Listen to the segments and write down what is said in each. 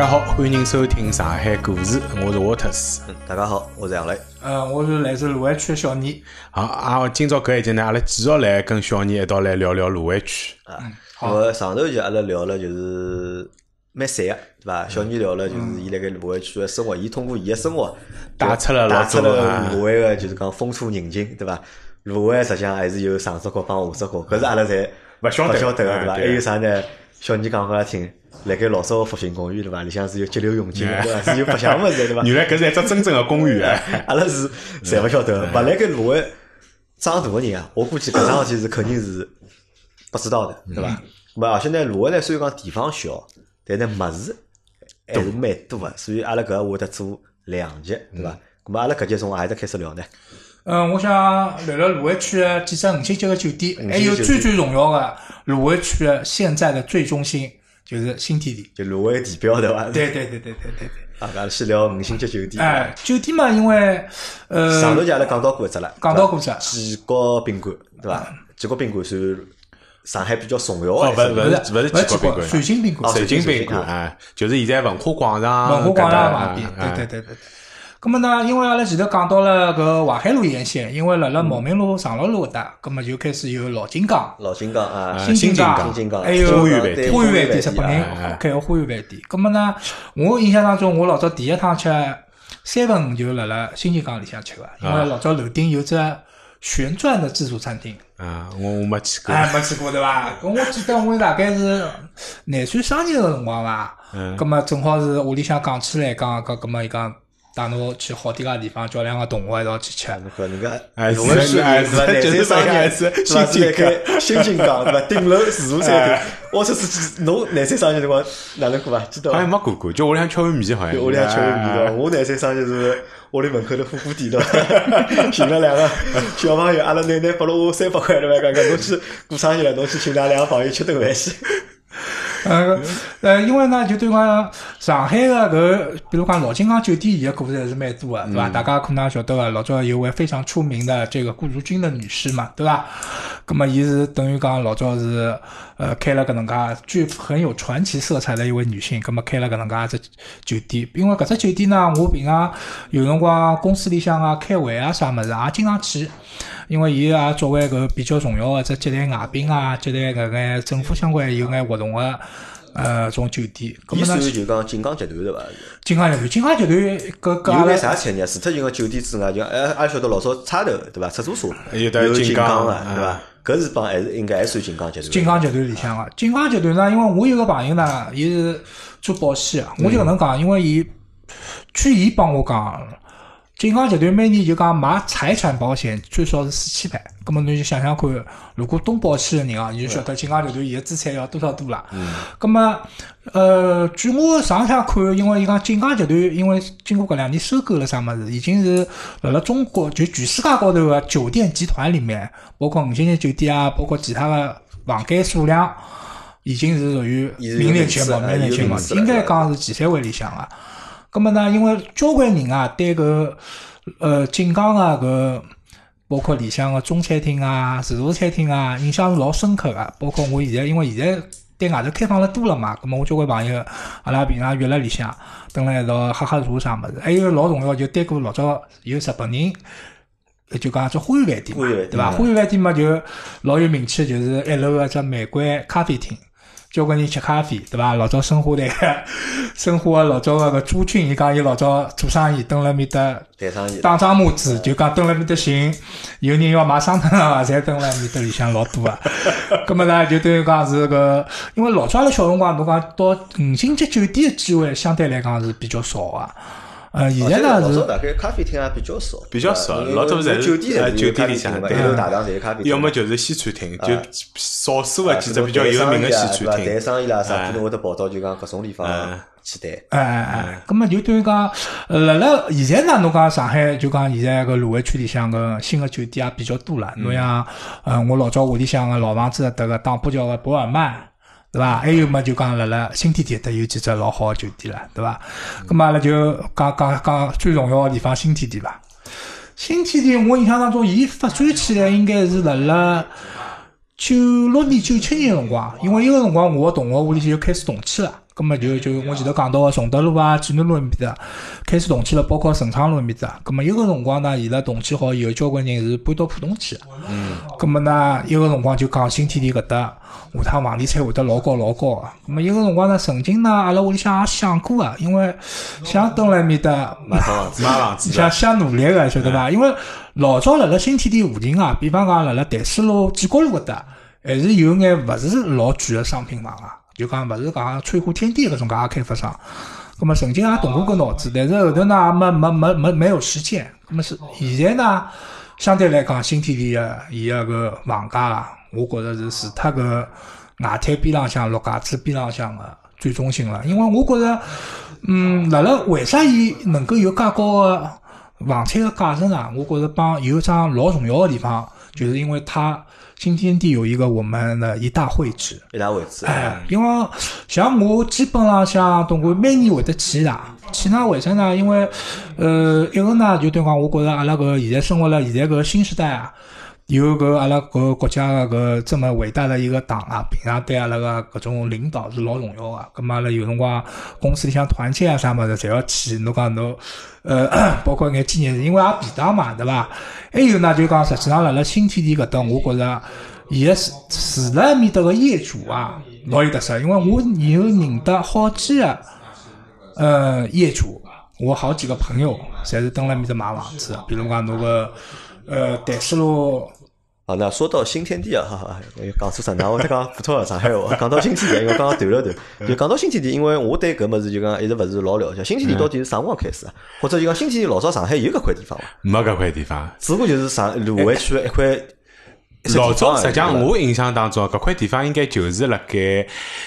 大家好，欢迎收听上海故事，我是 Waters。大家好，我是杨磊。呃，我是来自卢湾区的小倪。好，啊，今朝搿一集呢，阿拉继续来跟小倪一道来聊聊卢湾区。啊，我上头就阿拉聊了，就是蛮散个，对伐？小倪聊了，就是伊辣盖卢湾区的生活，伊通过伊个生活带出了老了卢湾个，就是讲风土人情，对伐？卢湾实际上还是有上只角帮下只角，搿是阿拉侪勿晓得勿晓得对伐？还有啥呢？小倪讲拨阿拉听，辣盖老早个复兴公园，对伐？里向是有激流勇进，对伐？是有白相物事，对伐？原来搿是一只真正的公园啊！阿拉是侪勿晓得，勿辣盖芦湾长大个人啊，我估计搿桩事体是肯定是不知道的，对伐？勿而且呢，卢湾呢虽然讲地方小，但呢物事还是蛮多个，所以阿拉搿会得做两集，对伐？咾么阿拉搿集从何里搭开始聊呢？嗯，我想聊聊芦湾区的几只五星级的酒店，还有最最重要的芦湾区的现在的最中心就是新天地。就芦苇地标，对伐？对对对对对对对。啊，阿拉先聊五星级酒店。哎，酒店嘛，因为呃，上头就阿拉讲到过一只了，讲到过一只建国宾馆，对伐？建国宾馆算上海比较重要哦，个一只，勿勿是勿是不是几国宾馆，水晶宾馆哦水晶宾馆啊，就是现在文化广场文化广场旁边，对对对对。咁么呢，因为阿拉前头讲到了搿淮海路沿线，因为辣辣茂名路、长乐路搿搭，咁么就开始有老金刚、老金刚啊，新新金港港、新金港还有花园饭店花园饭店，日本啊人开个花园饭店。咁么呢，我印象当中，我老早第一趟吃三分就辣辣新金刚里向吃个，因为老早楼顶有只旋转的自助餐厅。啊，我我没去过。哎，没去过对伐？咁我记得我大概是廿岁生日个辰光伐，嗯咁么正好是屋里向讲起来讲，搿咁么伊讲带侬去好点个地方，叫两个同学一道去吃。搿人家哎卢湾是哎？是就是廿三商业是对伐？新金是辣盖新金港对伐？顶楼自助餐哎厅，我这是侬廿三生日辰光哪能过啊？记得好伐像没过过，就屋里向吃碗面好像。就屋里向吃碗面对伐？啊我廿三生日是屋里门口的火锅店对伐？寻了两个小朋友，阿拉奶奶拨了我三百块对伐？讲讲侬去过生日了，侬去请㑚两个朋友吃顿饭去。呃呃，因为呢，就对讲上海的搿，比如讲老金刚酒店，伊个故事还是蛮多的，对伐？大家可能晓得个，老早有位非常出名的这个顾如君的女士嘛，对伐？咁么，伊是等于讲老早是呃开了搿能介具很有传奇色彩的一位女性，咁么开了搿能介只酒店。因为搿只酒店呢，我平常有辰光公司里向啊开会啊啥物事也经常去。因为伊也作为搿比较重要的只接待外宾啊，接待搿眼政府相关有眼活动个呃种酒店。咁伊么呢，算就讲锦江集团对伐？锦江集团，锦江集团搿搿阿有眼拉啥产业？除脱就讲酒店之外，就哎，阿拉晓得老早差头对伐？出租车有的有金金港个啊对伐？搿是帮还是应该还算锦江集团。锦江集团里向个。锦江集团呢，因为我有个朋友呢，伊是做保险个，我就搿能讲，因为伊据伊帮我讲。金港集团每年就讲买财产保险最少是四千万，咁么侬就想想看，如果东保险个人啊，你就晓得金港集团伊个资产要多少多了。咁么，呃，据我上趟看，因为伊讲金港集团，因为经过搿两年收购了啥物事，已经是辣辣中国就全世界高头个酒店集团里面，包括五星级酒店啊，包括其他个房间数量，已经是属于名列前茅，名列前茅应该讲是前三位里向个。咁么呢，因为交关人啊，对搿呃锦江啊搿，包括里向个中餐厅啊、自助餐厅啊，印象是老深刻个。包括我现在，因为现在对外头开放了多了嘛，咁么我交关朋友，阿拉平常约辣里向，蹲辣一道喝喝茶啥物事。还有老重要，就对过老早有日本人。就讲只花园饭店嘛，花园饭店对伐？嗯花园饭店嘛，就老有名气，就是一楼个只玫瑰咖啡厅，交关人吃咖啡，对伐？老早生花台，申花老早个个朱军，伊讲伊老早做生意，蹲辣面搭谈生意。打张麻子，就讲蹲辣面搭寻，有人要买商场啊，侪蹲辣面搭里向老多啊。葛么呢，就等于讲是个，因为老早阿拉小辰光，侬讲到五星级酒店个机会相对来讲是比较少个。呃，现在呢是老早大概咖啡厅也比较少，比较少老早侪是酒店呃侪是有酒店里向对大堂侪是咖啡厅，要么就是西餐厅，就少数啊的几只比较有名的西餐谈厅。生意啦啥，哎可能会得跑到就讲搿种地方嗯去谈。哎哎哎，咁么就等于讲，呃，辣辣现在呢，侬讲上海就讲现在个卢湾区里向个新个酒店也比较多了。侬像，呃，我老早屋里向个老房子迭个打浦桥个博尔曼，对伐？还有么就讲辣辣新天地搭有几只老好个酒店了，对伐？咁么阿拉就讲讲讲最重要个地方新天地伐？新天地我印象当中，伊发展起来应该是辣辣九六年、九七年个辰光，因为伊个辰光我个同学屋里就开始动迁了。葛么就就我前头讲到个崇德路啊、济南路埃面搭开始动迁了，包括盛昌路埃面搭。葛么一个辰光呢，伊拉动迁好以后，交关人是搬到浦东去个。嗯。葛么呢，一个辰光就讲新天地搿搭下趟房地产会得老高老高个。葛么一个辰光呢，曾经呢，阿拉屋里向也想过个，因为想蹲辣埃面搭 买房子，买房子 想想努力个，晓得伐？因为老早辣辣新天地附近啊，比方讲辣辣淡水路、建国路搿搭，还是有眼勿是老贵个商品房啊，就讲勿是讲翠湖天地搿种介个开发商。葛么曾经也动过搿脑子，但是后头呢没没没没没有实践。葛么是现在呢，相对来讲新天地个伊个搿房价啊，我觉着是除脱搿外滩边浪向、陆家嘴边浪向个最中心了，因为我觉着。嗯，辣辣为啥伊能够有介高个房产个价值呢？我觉着帮有一桩老重要个地方，就是因为它新天地有一个我们的一大会址。一大会址。哎，因为像我基本上像总归每年会得去一趟，去呢为啥呢？因为呃，一个呢就对讲，我觉着阿拉搿现在生活辣现在搿新时代啊。有搿阿拉搿国家个搿这么伟大的一个党啊，平常对阿拉个搿种领导是老重要个。咁嘛阿拉有辰光公司里向团建啊啥物事，侪要去。侬讲侬，呃，包括眼纪念日，因为也便当嘛，对伐？还有呢，就讲实际上辣辣新天地搿搭，我觉着伊个住住辣埃面搭个业主啊，老有特色。因为我有认得好几个呃业主，我好几个朋友，侪是蹲辣埃面搭买房子。比如讲侬个呃淡水路。好，那说到新天地啊，哈哈，讲错啥？那我再讲普通话上海话。讲到新天地，因为刚刚断了断，就讲到新天地，因为我对搿物事就讲一直勿是老了解。新天地到底是啥辰光开始啊？或者就讲新天地老早上海有搿块地方伐？没搿块地方，只不过就是上卢湾区的一块。老早实际上我印象当中，搿块地方应该就是辣盖，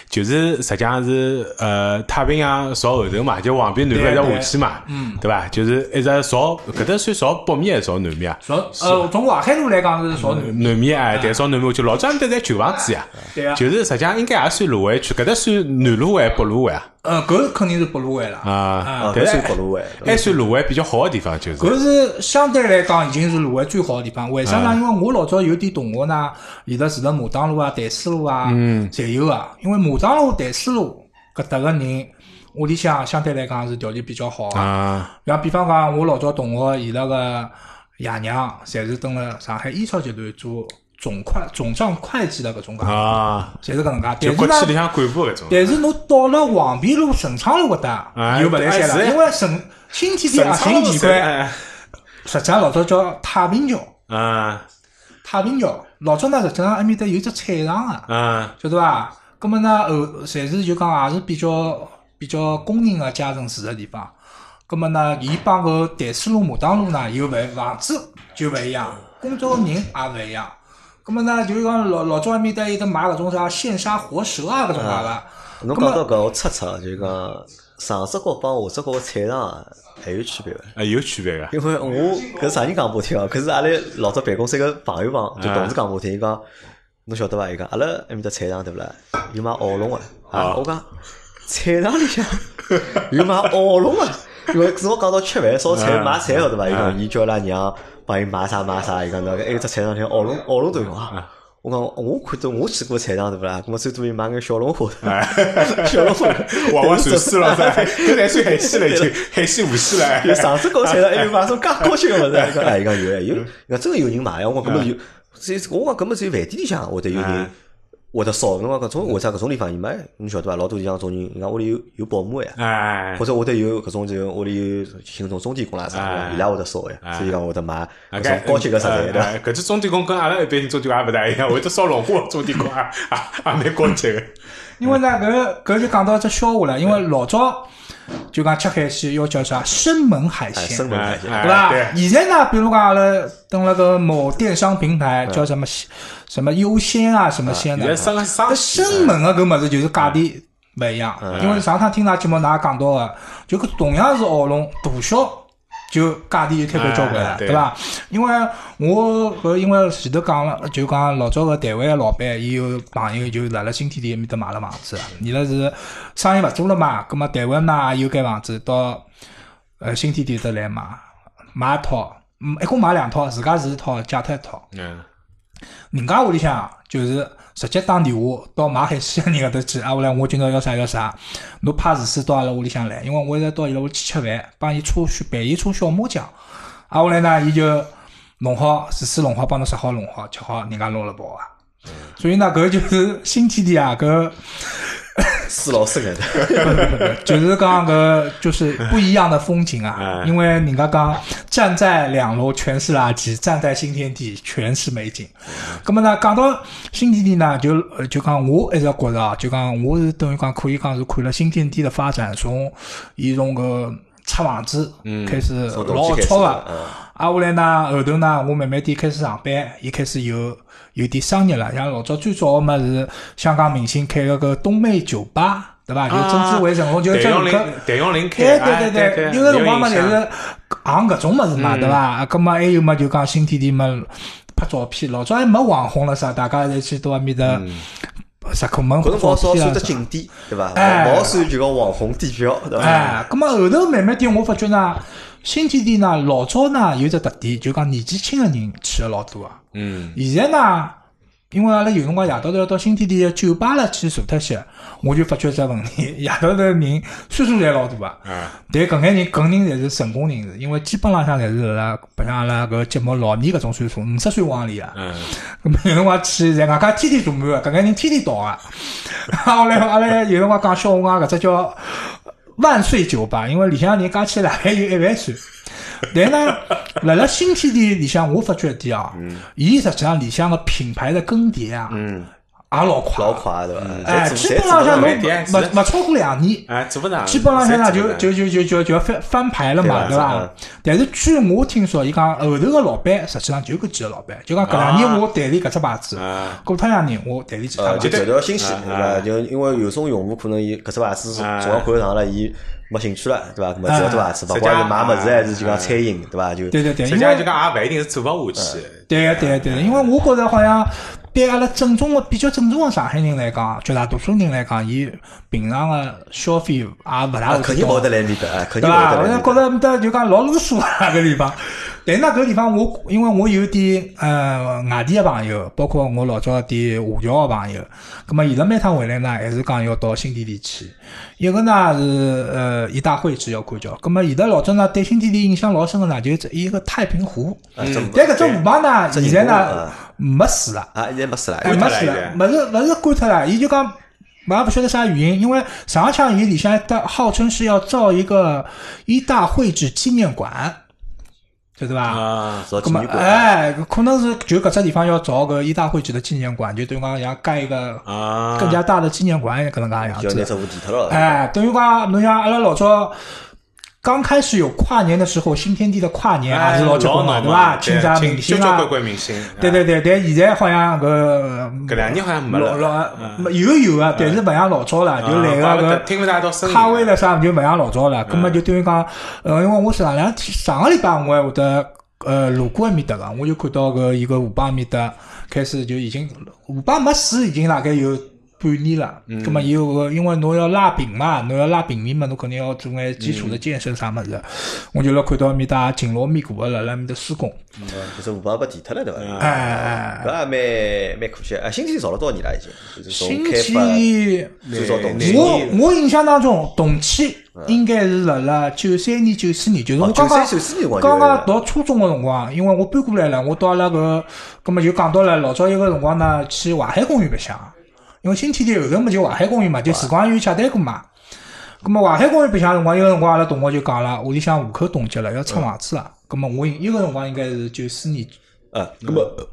就是实际上是呃太平洋朝后头嘛，就黄边南边一直下去嘛，嗯，对伐？就是一直朝搿搭算朝北面还是朝南面啊？朝呃从淮海路来讲是朝南南面哎，对，朝南面就老早面搭在旧房子呀，对啊，就是实际上应该也算卢湾区，搿搭算南卢湾、北卢湾啊。呃，搿肯定是北卢湾了啊，还，算北路湾。还算卢湾比较好的地方，就是搿是相对来讲已经是卢湾最好的地方。为啥呢？因为我老早有点同学呢，伊拉住辣牡丹路啊、淡水路啊，侪有啊。因为牡丹路、淡水路搿搭个人屋里向相对来讲是条件比较好个。啊，像比方讲，我老早同学伊拉个爷娘，侪是蹲辣上海烟草集团做总会总账会计的搿种介，啊，侪是搿能介。就但是呢，国企里向干部搿种。但是侬到了黄陂路、盛昌路搿搭哎又勿来三了，因为盛新天地正核心地块，哎实际上老早叫太平桥。啊太平桥老早呢，实际上埃面搭有只菜场个，啊晓得伐？葛么呢，后侪是就讲也是比较比较工人个阶层住个地方。葛么呢，伊帮搿淡水路、牡丹路呢又勿房子就勿一样，工作个人也勿一样。葛么呢，就是讲老老早埃面搭有得买搿种啥现杀活蛇啊搿种啥个。侬讲到搿，我测测，就是讲上只角帮下只角个菜场啊，还有区别个。啊，有区别个。因为我搿啥人讲拨我听哦，可是阿拉老早办公室一个朋友帮，就同事讲拨我听，伊讲侬晓得伐？伊讲阿拉埃面搭菜场对勿啦？有卖鳌龙个啊！啊我讲菜场里向 有卖鳌龙个，因为是我讲到吃饭烧菜嗯买菜晓得伐？伊讲嗯伊叫伊拉娘帮伊买啥买啥，伊讲那个还有只菜场里向鳌龙奥龙都有啊。我讲我看到我去过菜场对勿啦？咾么最多伊买眼小龙虾，小龙虾，娃娃寿司了，噻，搿才 算海鲜了，已经海鲜无锡了。有上次搞菜场还有买种介高级个物事，伊讲哎，伊讲有哎有，伊讲真个有人买呀！我讲搿么有，所以我讲搿么只有饭店里向会得有人嗯会得烧，侬讲搿种为啥搿种地方伊买？侬晓得伐？老多像种人，人家屋里有有保姆呀，哎或，者会得有搿种就屋里有请种钟点工啦啥伊拉会得烧呀，哎所以讲会得买啊搿种高级个食材对伐？哎搿只钟点工跟阿拉一般性钟点工也勿大一样，会得烧龙虾钟点工也也也蛮高级个。因为呢，搿搿就讲到只笑话了，因为老早就讲吃海鲜要叫啥？生猛海哎，鲜，生猛海鲜，哎对伐？现在呢，比如讲阿拉登了个某电商平台，叫什么什么优鲜啊，什么鲜的，生生猛个搿物事就是价钿勿一样。因为上趟听㑚节目㑚讲到个，就搿同样是澳龙大小。就价钿就开盘交关了，哎对对伐？因为我搿因为前头讲了，就讲老早个台湾个老板，伊有朋友就辣辣新天地埃面搭买了房子，伊拉是生意勿做了嘛，葛末台湾呢也有间房子到呃新天地搭来买，买一套，嗯，一共买两套，自家住一套，借脱一套。嗯人家屋里向就是直接打电话到买海鲜人搿搭去，啊，后来我今朝要啥要啥，侬派厨师到阿拉屋里向来，因为我一直到伊拉屋里去吃饭，帮伊搓小陪伊搓小麻将，啊，后来呢，伊就弄好厨师弄好，帮侬杀好弄好，吃好，人家拿了跑啊。所以呢，搿就是新天地啊，搿是老深的，就是讲个就是不一样的风景啊。因为人家讲站在两楼全是垃圾，站在新天地全是美景。咁么呢，讲到新天地呢，就就讲我一直觉着啊，就讲我是等于讲可以讲是看了新天地的发展，从伊从个拆房子开始老吵个，啊，后来呢后头呢，我慢慢点开始上班，也开始有。有点商业了，像老早最早个么是香港明星开个个东妹酒吧，对伐？就曾志伟、陈龙就这种个。谭咏麟开，对对对，有个辰光嘛，就是行搿种物事嘛，对伐？搿么还有么就讲新天地么拍照片，老早还没网红了啥，大家侪去到埃面搭石库门拍照片啊。算只景点，对伐？冇算就讲网红地标，对伐？哎，搿么后头慢慢点，我发觉呢，新天地呢，老早呢有只特点，就讲年纪轻个人去个老多啊。嗯，现在呢，因为阿拉有辰光夜到头要到新天地酒吧了去坐脱些，我就发觉只问题，夜到头人岁数侪老大啊。嗯。但搿眼人搿人侪是成功人士，因为基本浪向侪是辣白相阿拉搿节目老年搿种岁数，五十岁往里啊。嗯。搿有辰光去在外加天天坐满个，搿眼人天天到啊。后来阿拉有辰光讲笑话，搿只叫万岁酒吧，因为里向人加起来还有一万岁。但呢，辣辣新天地里向，我发觉一点啊，伊实际上里向个品牌的更迭啊，也老快，老快对伐？哎，基本上像侬没没超过两年，哎，做不上，基本上像呢就就就就就就要翻翻牌了嘛，对伐？但是据我听说，伊讲后头个老板实际上就搿几个老板，就讲搿两年我代理搿只牌子，过脱两年我代理其他牌子，就条新鲜，对伐？就因为有种用户可能伊搿只牌子总要看上了伊。没兴趣了，对伐？么只要做牌子，勿管是买么子还是就讲餐饮，对伐？就对对对，实际上就讲也勿一定是做勿下去。对对对，因为我觉着好像对阿拉正宗的、比较正宗的上海人来讲，绝大多数人来讲，伊平常的消费也勿大肯定勿得来面的，肯定勿得来。我觉着面搭就讲老啰嗦啊，搿地方。但是呢，搿地方我因为我有点呃外地的朋友，包括我老早点华侨的朋友，葛末伊拉每趟回来呢，还是讲要到新天地去。一个呢是呃一大会址要看叫，葛末伊拉老早呢对新天地印象老深个呢，就是一个太平湖。但搿只湖旁呢，现在呢没水了。啊，现在没水了，没水了，勿是勿是关脱了，伊就讲，我也勿晓得啥原因，因为上腔伊里向号称是要造一个一大会址纪念馆。晓得吧？啊，造纪念馆。哎，可能是就搿只地方要造个一大会址的纪念馆，就等于讲像盖一个更加大的纪念馆，搿能介样子。就拿这湖地脱了。哎，等于讲侬像阿拉老早。刚开始有跨年的时候，新天地的跨年还是老结棍嘛，对吧？请啥明星啊？对对对，但现在好像搿搿两年好像没了，老有有啊，但是勿像老早了，就来个搿卡位了啥，就勿像老早了。葛末就等于讲，呃，因为我上两天上个礼拜我还会得呃路过埃面搭个，我就看到搿一个河浜埃面搭开始就已经河浜没水，已经大概有。半年了，咁么有个，因为侬要拉平嘛，侬要拉平面嘛，侬肯定要做眼基础的健身啥么事。我就辣看到面搭紧锣密鼓个辣辣面搭施工。嗯，就是五八八地脱了对伐？哎搿也蛮蛮可惜。啊，新天地造了多少年了已经？新天最早动迁。我我印象当中动迁应该是辣辣九三年、九四年，就是我刚刚刚刚读初中个辰光，因为我搬过来了，我到阿拉搿，葛么就讲到了老早一个辰光呢，去淮海公园白相。因为新天地后头么就淮海公园嘛，就时光园洽谈过嘛。咁么淮海公园白相辰光，一个辰光阿拉同学就讲了，屋里向户口冻结了，要出房子了。咁么我一个辰光应该是九四年。啊，咁么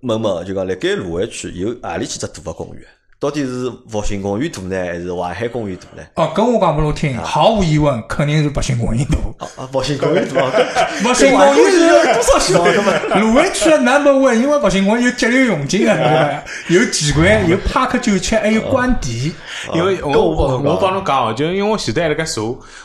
问问就讲辣盖卢湾区有何里几只大个公园？到底是复兴公园大呢，还是淮海公园大呢？哦，跟我讲拨侬听，毫无疑问，肯定是复兴公园大。啊，复兴公园大。复兴公园是多少喜欢的嘛？卢湾区的 number one，因为复兴公园有激流勇进啊，有奇观，有帕克九七，还有官邸。因为我我我帮侬讲哦，就因为我前头还辣盖查，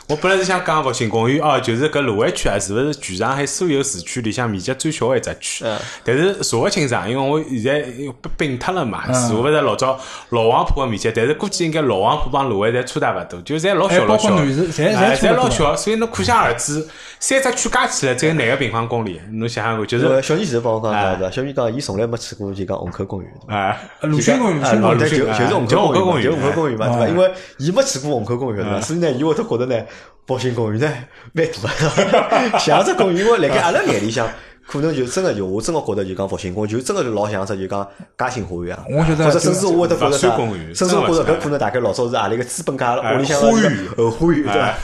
我本来是想讲复兴公园哦，就是搿卢湾区啊，是勿是全上海所有市区里向面积最小的一只区？但是查勿清爽，因为我现在并并脱了嘛，查勿着老早。老黄埔个面积，但是估计应该老黄埔帮芦苇侪差大勿多，就侪老小老小，哎侪老小，所以侬可想而知，三只区加起来只有廿个平方公里，侬想想看，就是小妮前头帮我讲哎。啥子？小妮讲伊从来没去过就讲虹口公园，哎，鲁迅公园，鲁就园。就是虹就虹口口公园，就虹口公园嘛，对伐？哎因为伊没去过虹口公园，对伐？所以呢，伊会得觉得呢，宝兴公园呢蛮大的，像只公园，因为辣盖阿拉眼里向，可能就真个就我真个觉得就讲复兴公园，就真个就老像只就讲嘉兴花园啊，我觉得或者甚至我会得觉得啥甚至我觉得搿可能大概老早是阿里个资本家哎屋里向花园后花园对伐哎？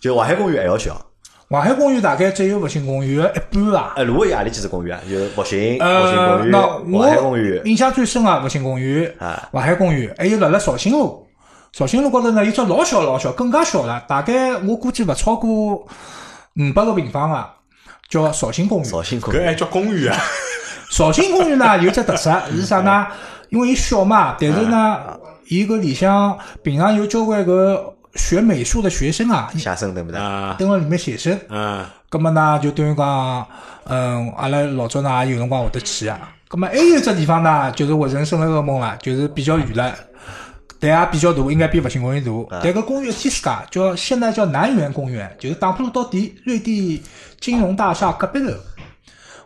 就淮海公园还要小，淮海公园大概只有复兴公园的一半伐。哎，如果有阿里几只公园？啊？就是复兴、复兴呃，公那园、淮海公我园，印象最深个，复兴公园啊、淮海公园，还有辣辣绍兴路。绍兴路高头呢，有只老小老小，更加小了，大概我估计勿超过五百个平方啊，叫绍兴公园。绍兴公园搿还叫公园啊？绍兴公园呢 有只特色是啥呢？因为伊小嘛，但是呢，伊搿里向平常有交关个学美术的学生啊，写生对不对？啊，蹲辣里面写生。嗯，葛么呢，就等于讲，嗯，阿拉老早呢也有辰光会得去啊。葛么还有只地方呢，就是我人生的噩梦了，就是比较远了，但也比较大，应该比复兴公园大。但搿公园一天世界叫现在叫南园公园，就是打浦路到底瑞地金融大厦隔壁头。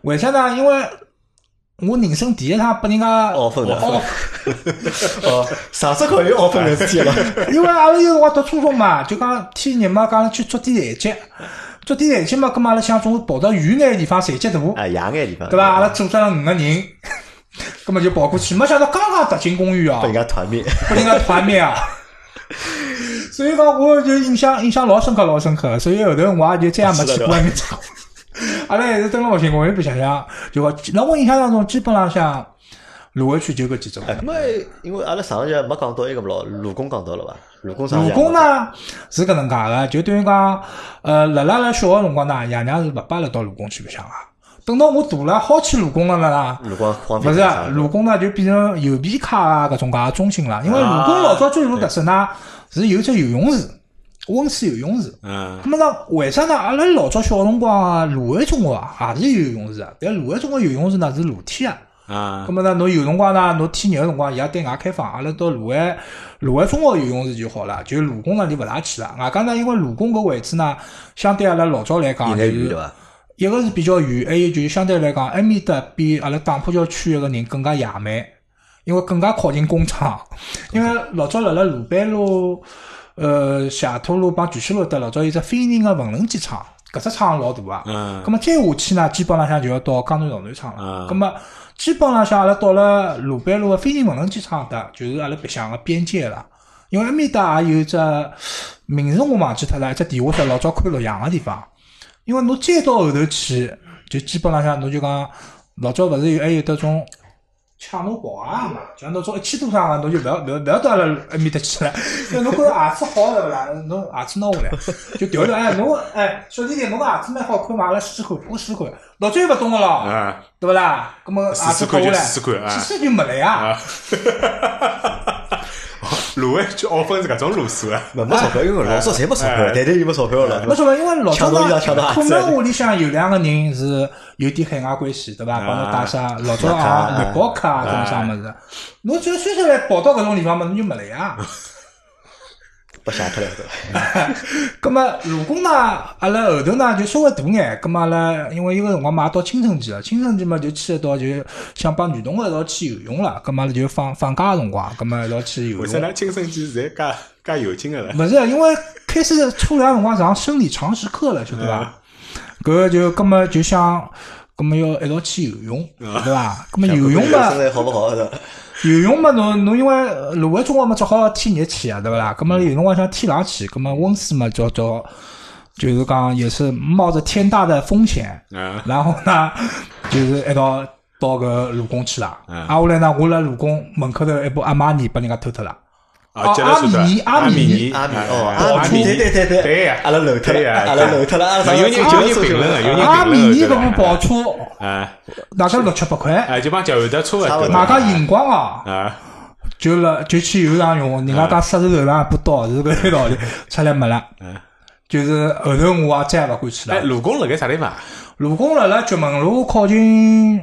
为啥呢？因为我人生第一趟拨人家哦分的哦 哦，上只考有奥分的事体了。因为阿拉有辰光读初中嘛，就讲天热嘛，讲去捉点残疾，捉点残疾嘛，葛末阿拉想总是跑到远眼地方，残疾大，啊，野眼地方，对伐？阿拉组织了五个人，葛末就跑过去，没想到刚刚踏进公园啊被，人家团灭。被人家团灭啊！所以讲，我就印象印象老深刻，老深刻。所以后头我也就再也没去过埃面搭。阿拉还是蹲辣复兴公园白相相，就讲，辣我印象当中，基本上像芦苇区就搿几种。哎，咁么因为阿拉上一节没讲到一个咯，鲁工讲到了伐？鲁工上鲁公？呢是搿能介个，就等于讲，呃，辣辣阿拉小个辰光呢，爷娘是勿把阿拉到鲁工去白相个。等到我大了，好去鲁工了啦。鲁公荒勿是鲁公呢，就变成邮币卡啊搿种介中心了。因为鲁公啊老早最大的特色呢，是有只游泳池，温水游泳池。嗯，那么呢？为啥呢？阿拉老早小辰光啊，芦苇中学啊也是有游泳池啊，但芦湾中学游泳池呢是露天啊。啊咁，么呢，侬有辰光呢，侬天热个辰光，伊也对外开放，阿拉到芦湾芦湾中学游泳池就好了。就鲁工呢就勿大去了。外加呢，因为鲁工搿位置呢，相对阿拉老早来讲，有就？一个是比较远，还有就是相对来讲，埃面搭比阿拉打浦桥区个人更加野蛮，因为更加靠近工厂。因为老早辣辣鲁班路、呃霞土路帮巨蟹路搭，老早有只飞人个缝纫机厂，搿只厂老大啊。嗯咁么再下去呢，基本浪向就要到江南造船厂了嗯。咁么基本浪向阿拉到了鲁班路个飞人缝纫机厂搭，就是阿拉白相个边界了。因为埃面搭也有只名字我忘记脱了，一只地下室老早看录像个地方。因为侬再到后头去，就基本浪向侬就讲老早勿是有还有得种抢侬跑啊嘛，像侬种一千多双个，侬就勿要勿要勿要到阿拉埃面搭去了，因为侬觉着鞋子好对勿啦？侬鞋子拿下来就调调，哎，侬哎小弟弟，侬个鞋子蛮好看嘛，阿拉试试看，拨试试看，老早又勿懂个咯，啊对勿啦？葛么鞋子脱下来，试试看啊试试就没了呀。啊，芦苇就奥分是搿种路数啊，没没钞票，因为老早侪没钞票，哎谈谈就没钞票了。没钞票，因为老早抢到衣裳呢，抢到鞋子可能屋里向有两个人是有点海外关系，对伐？帮侬带啥老早啊、月包卡啊，种啥物事，侬只要算下来跑到搿种地方嘛，侬就没了呀。被吓脱了对伐？葛么如果呢，阿拉后头呢就稍微大眼，葛么阿拉因为有个辰光嘛也到青春期了，青春期嘛就去一道就想帮女同学一道去游泳了，葛么就放放假个辰光，葛么一道去游泳。为啥呢？青春期侪介介有劲个了？勿是，因为开始初两辰光上生理常识课了，晓得伐？搿个就葛么就想，葛么要一道去游泳，对伐？葛么游泳嘛身，材好勿好的？游泳嘛，侬侬因为呃芦苇中学嘛，只好天热去啊，对勿啦？葛么有辰光想天冷去，葛么温水嘛，叫叫就是讲也是冒着天大的风险，嗯然后呢，就是一道到个鲁工去了。嗯啊，后来呢，我辣鲁工门口头一部阿玛尼被人家偷脱了。啊，阿米尼阿米尼尼，阿米哦，啊阿米，对对对对对呀阿拉漏脱了，阿拉漏脱了，阿拉有人有人评论了有人阿米尼搿部跑车啊大概六七百块，哎，就帮脚后头差勿多，外加荧光啊，啊就了就去游上用，人家讲杀手头上一把刀是搿个道理，出来没了。嗯，就是后头我也再也勿敢去哎，了。鲁工辣盖啥地方？鲁工辣辣菊门路靠近，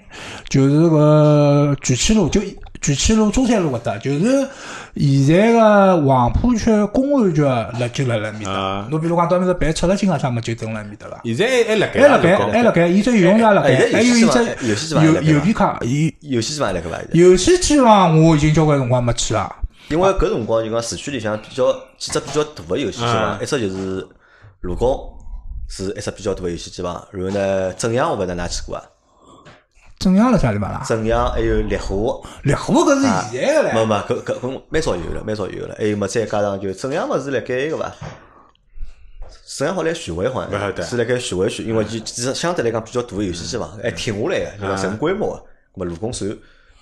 就是个巨蟹路，就聚气路、中山路搿搭，就是现在个黄浦区公安局辣就辣辣面搭啊。侬比如讲到面搭办出入境啊啥么，就蹲辣面搭了。现在还辣盖还辣盖，还辣盖，伊只游泳池也辣盖，哎还有一只游戏机房游戏机房还辣盖邮邮币卡，有游戏机房辣盖伐？游戏机房我已经交关辰光没去了。因为搿辰光就讲市区里向比较几只比较大个游戏机房，嗯一只就是卢工是一只比较大个游戏机房，然后呢正阳我勿知道㑚去过啊，正阳辣啥地方啦？正阳还有烈火，烈火搿是啊现在个唻，没没搿搿搿蛮少有了，蛮少有了，还有么再加上就正阳么是辣盖个伐？沈阳好辣徐汇好勿晓得像是辣盖徐汇区，因为就其实相对来讲比较大个游戏机房，还挺下来个，就讲成规模。个，咾么卢工算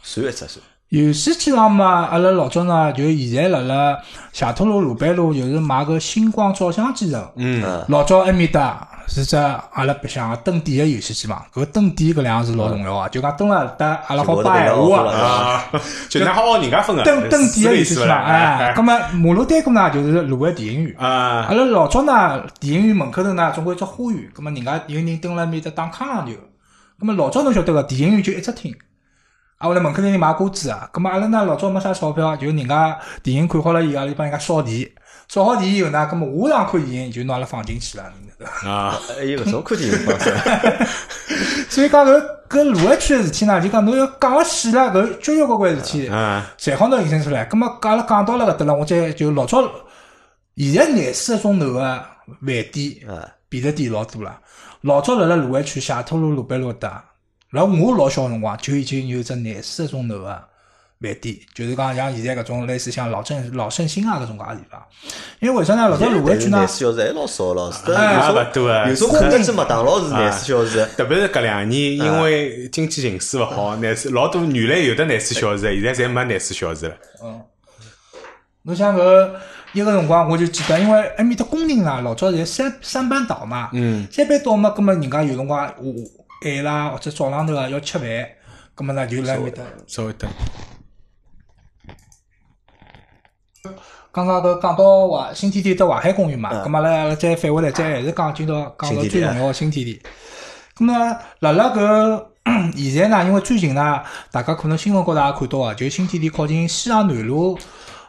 算一只算。游戏机房嘛，阿拉老早呢，就现在辣辣谢托路、鲁班路，就是买个星光照相机城。嗯，嗯。老早埃面搭是只阿拉白相个登点个游戏机嘛，搿登点搿两个是老重要个，就讲登了搭阿拉好摆闲话个。啊，就㑚好学人家分个，登登点个游戏机嘛，哎，哎葛，末马路对过呢就是卢湾电影院。啊阿，拉老早呢，电影院门口头呢，总归有只花园，葛末人家有人蹲辣面搭打乒乓球。葛末老早侬晓得个，电影院就一只厅，啊，我来门口头人卖瓜子啊。葛末阿拉呢老早没啥钞票，就人家电影看好了以后，阿拉帮人家扫地，扫好地以后呢，葛末下场看电影就拿了放进去了。啊，还有搿种看电影方式，所以讲搿搿卢湾区个事体呢，就讲侬要讲个细了，搿交交关关事体。啊，侪好能引申出来。葛么，讲了讲到了搿搭了，我再就老早，现在廿四个钟头个饭店、啊，便利店老多了。老早辣辣卢湾区谢托路、鲁班路搿搭，然后我老小个辰光就已经有只廿四个钟头个饭店，就是讲像现在搿种类似像老正老盛兴啊搿种介个地方。因为为啥呢？老早卢湾区呢廿，四小时还老少老，是哎有勿多啊有种肯德基、麦当劳是廿四小时，特别是搿两年，因为经济形势勿好，廿四老多原来有的廿四小时，现在侪没廿四小时了。侬像搿一个辰光，我就记得，因为埃面搭工人啦，老早侪三三班倒嘛，嗯，三班倒嘛，葛末人家有辰光下晚啦或者早浪头啊要吃饭，葛末呢就辣埃面搭。稍微等，刚刚都讲到华新天地到淮海公园嘛，嗯葛末阿拉再返回来，再还是讲今朝讲到最重要的新天地。咁么辣辣搿 现在呢，因为最近呢，大家可能新闻高头也看到啊，就新天地靠近西洋南路，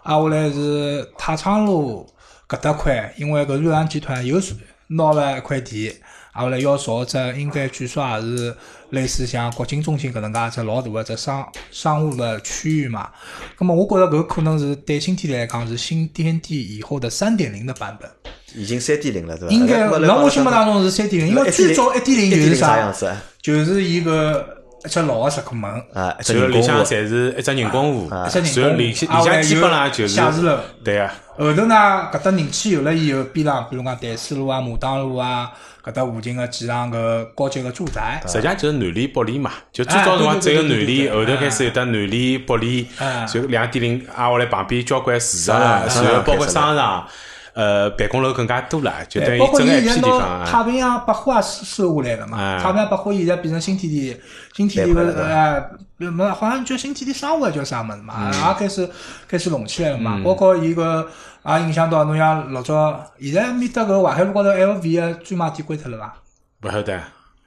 啊，下来是太仓路搿搭块，因为搿瑞安集团又拿了一块地，啊，后来要造只，应该据说也是类似像国金中心搿能介只老大个只商商务的区域嘛。咁么，我觉着搿可能是对新天地来讲是新天地以后的三点零的版本，已经三点零了，对伐？应该辣我心目当中是三点零，因为最早一点零就是啥样，子啊？就是一个一只老个石库门。啊，然后里向侪是一只人工湖，啊一只人工湖里里向基本上就是写字楼。对啊，后头呢，搿搭人气有了以后，边浪比如讲淡水路啊、牡丹路啊，搿搭附近个几幢搿高级个住宅，实际上就是南里北里嘛，就最早辰光只有南里，后头开始有得南里北里，哎就两点零挨下来旁边交关住宅，然后包括商商场，呃，办公楼更加多了，就等对，于整个一片地方啊。太平洋百货也收收下来了嘛。哎太平洋百货现在变成新天地，新天地个板块了呃，没好像叫新天地商务还叫啥么子嘛，嗯也开始开始弄起来了嘛。包括伊个也影响到侬像老早，现在面搭搿淮海路高头 LV 个专卖店关脱了伐？勿晓得，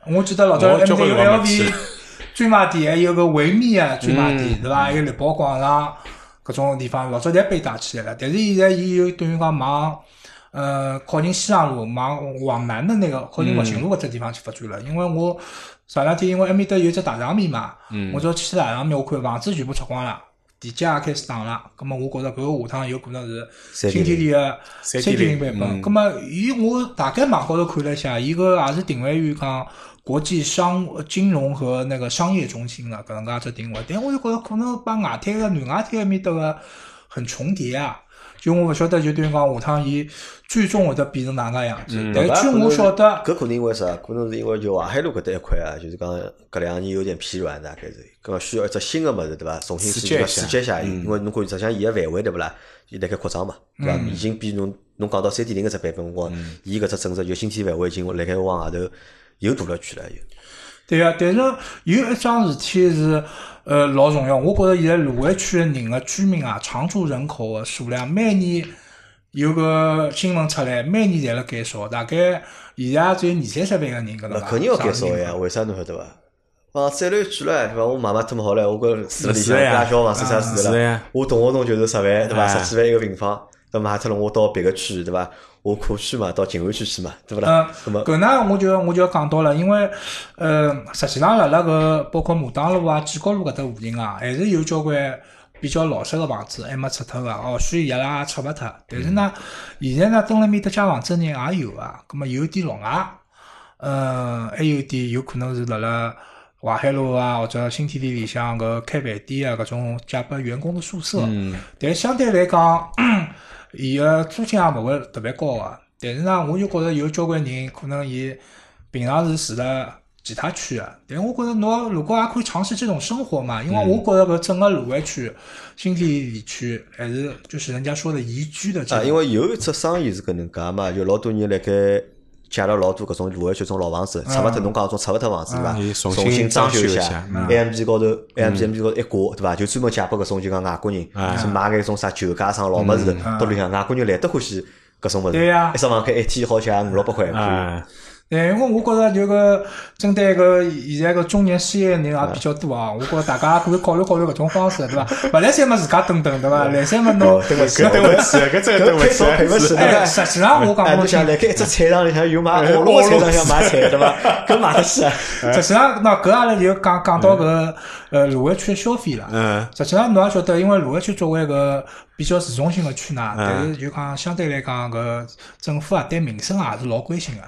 我记得老早我埃面搭有 LV 专卖店，还有个维密个专卖嗯店，对伐？还有力宝广场搿种地方，老早侪被打起来了。但是现在伊又等于讲往呃靠近西洋路，往往南的那个靠近复兴路搿只地方去发展了。因为我上两天因为埃面搭有只大场面嘛，嗯我就去大场面，我看房子全部拆光了。地价也开始打了，葛么我觉着搿个下趟有可能是新天地个三点零版本。嗯葛么伊我大概网高头看了一下，伊个也是定位于讲国际商金融和那个商业中心了搿能介只定位，但我就觉着可能帮外滩个南外滩埃面搭个很重叠啊。就我勿晓得，就等于讲下趟伊最终会得变成哪能介样子。但据我晓得，搿可能因为啥？可能是因为就淮海路搿搭一块啊，就是讲搿两年有点疲软，大概是，搿需要一只新个物事，对伐？重新刺激刺激一下，因为侬看，实际上伊个范围对勿啦？伊辣盖扩张嘛，对伐？已经比侬侬讲到三点零搿只版本辰光，伊搿只整只就新天范围已经辣盖往外头又大了去了，又。对个、但是有一桩事体是呃老重要，我觉着现在卢湾区的人个居民啊，常住人口个数量每年有个新闻出来，每年侪辣减少，大概现在只有二三十万个人搿能介。那肯定要减少呀，为啥侬晓得伐？房子一楼去了，对伐？我买买这么好了，我搿住了里向是呀介小房子啥住了我动勿动就是十万，对伐？哎十几万一个平方，那买脱了我到别个区，对伐？我可去嘛，到静安区去嘛，对勿嗯啦？嗯搿呢，我就我就要讲到了，因为呃，实际上辣辣搿包括牡丹路啊、建国路搿搭附近啊，还是有交关比较老式个房子还没拆脱个，哦，所以伊拉也拆勿脱。但是呢，现在呢，蹲辣面搭借房子个人也有啊，葛末有点老外，呃，还有点有可能是辣辣。淮海路啊，或者新天地里向搿开饭店啊，搿种借拨员工的宿舍，但相对来讲，伊个租金也勿会特别高个。但是呢，我就觉着有交关人可能伊平常是住辣其他区个，但我觉着侬如果也可以尝试这种生活嘛，因为我觉着搿整个卢湾区、新天地区还是就是人家说的宜居的这啊，因为有一只生意是搿能介嘛，就老多人辣盖借了老多搿种卢湾区种老房子，拆勿脱，侬讲种拆勿脱房子对伐嗯？重重新装修一下下，AMP 高头，A M B 高头一挂对伐？就专门借拨搿种就讲外国人，去买眼种啥旧家商老物事，到里向外国人来得欢喜搿种物事。对呀一只房间一天好像五六百块。啊，对，因为我觉着就个针对搿现在搿中年失业的人也比较多啊，我觉着大家 可以考虑考虑搿种方式，对伐？勿来三么自家等等，对伐？来三么侬对勿起，搿 对勿起，搿真个对勿起，实际上我讲哎，拨侬听侬想，辣盖一只菜场里向有买下龙个菜场向买菜，对伐？搿买得起啊？实际上，那搿阿拉就讲讲到搿呃卢湾区的消费了。嗯，实际上侬也晓得，因为卢湾区作为搿比较市中心个区呢，但是就讲相对来讲搿政府啊对民生也是老关心个，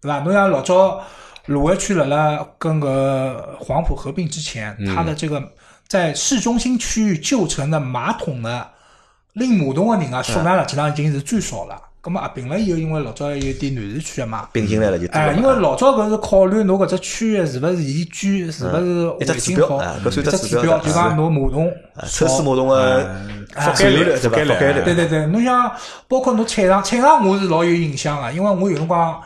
对伐？侬像老早卢湾区辣辣跟搿黄埔合并之前，它的这个在市中心区域旧城的马桶的拎马桶的人啊数量实际上已经是最少了。咁么合并了以后，因为老早有点南市区个嘛，并进来了就哎，因为老早搿是考虑侬搿只区域是勿是宜居，是勿是环境好，一只只指标就讲侬马桶抽丝马桶个覆盖率对伐？覆盖率覆盖率对对对，侬像包括侬菜场，菜场我是老有印象个，因为我有辰光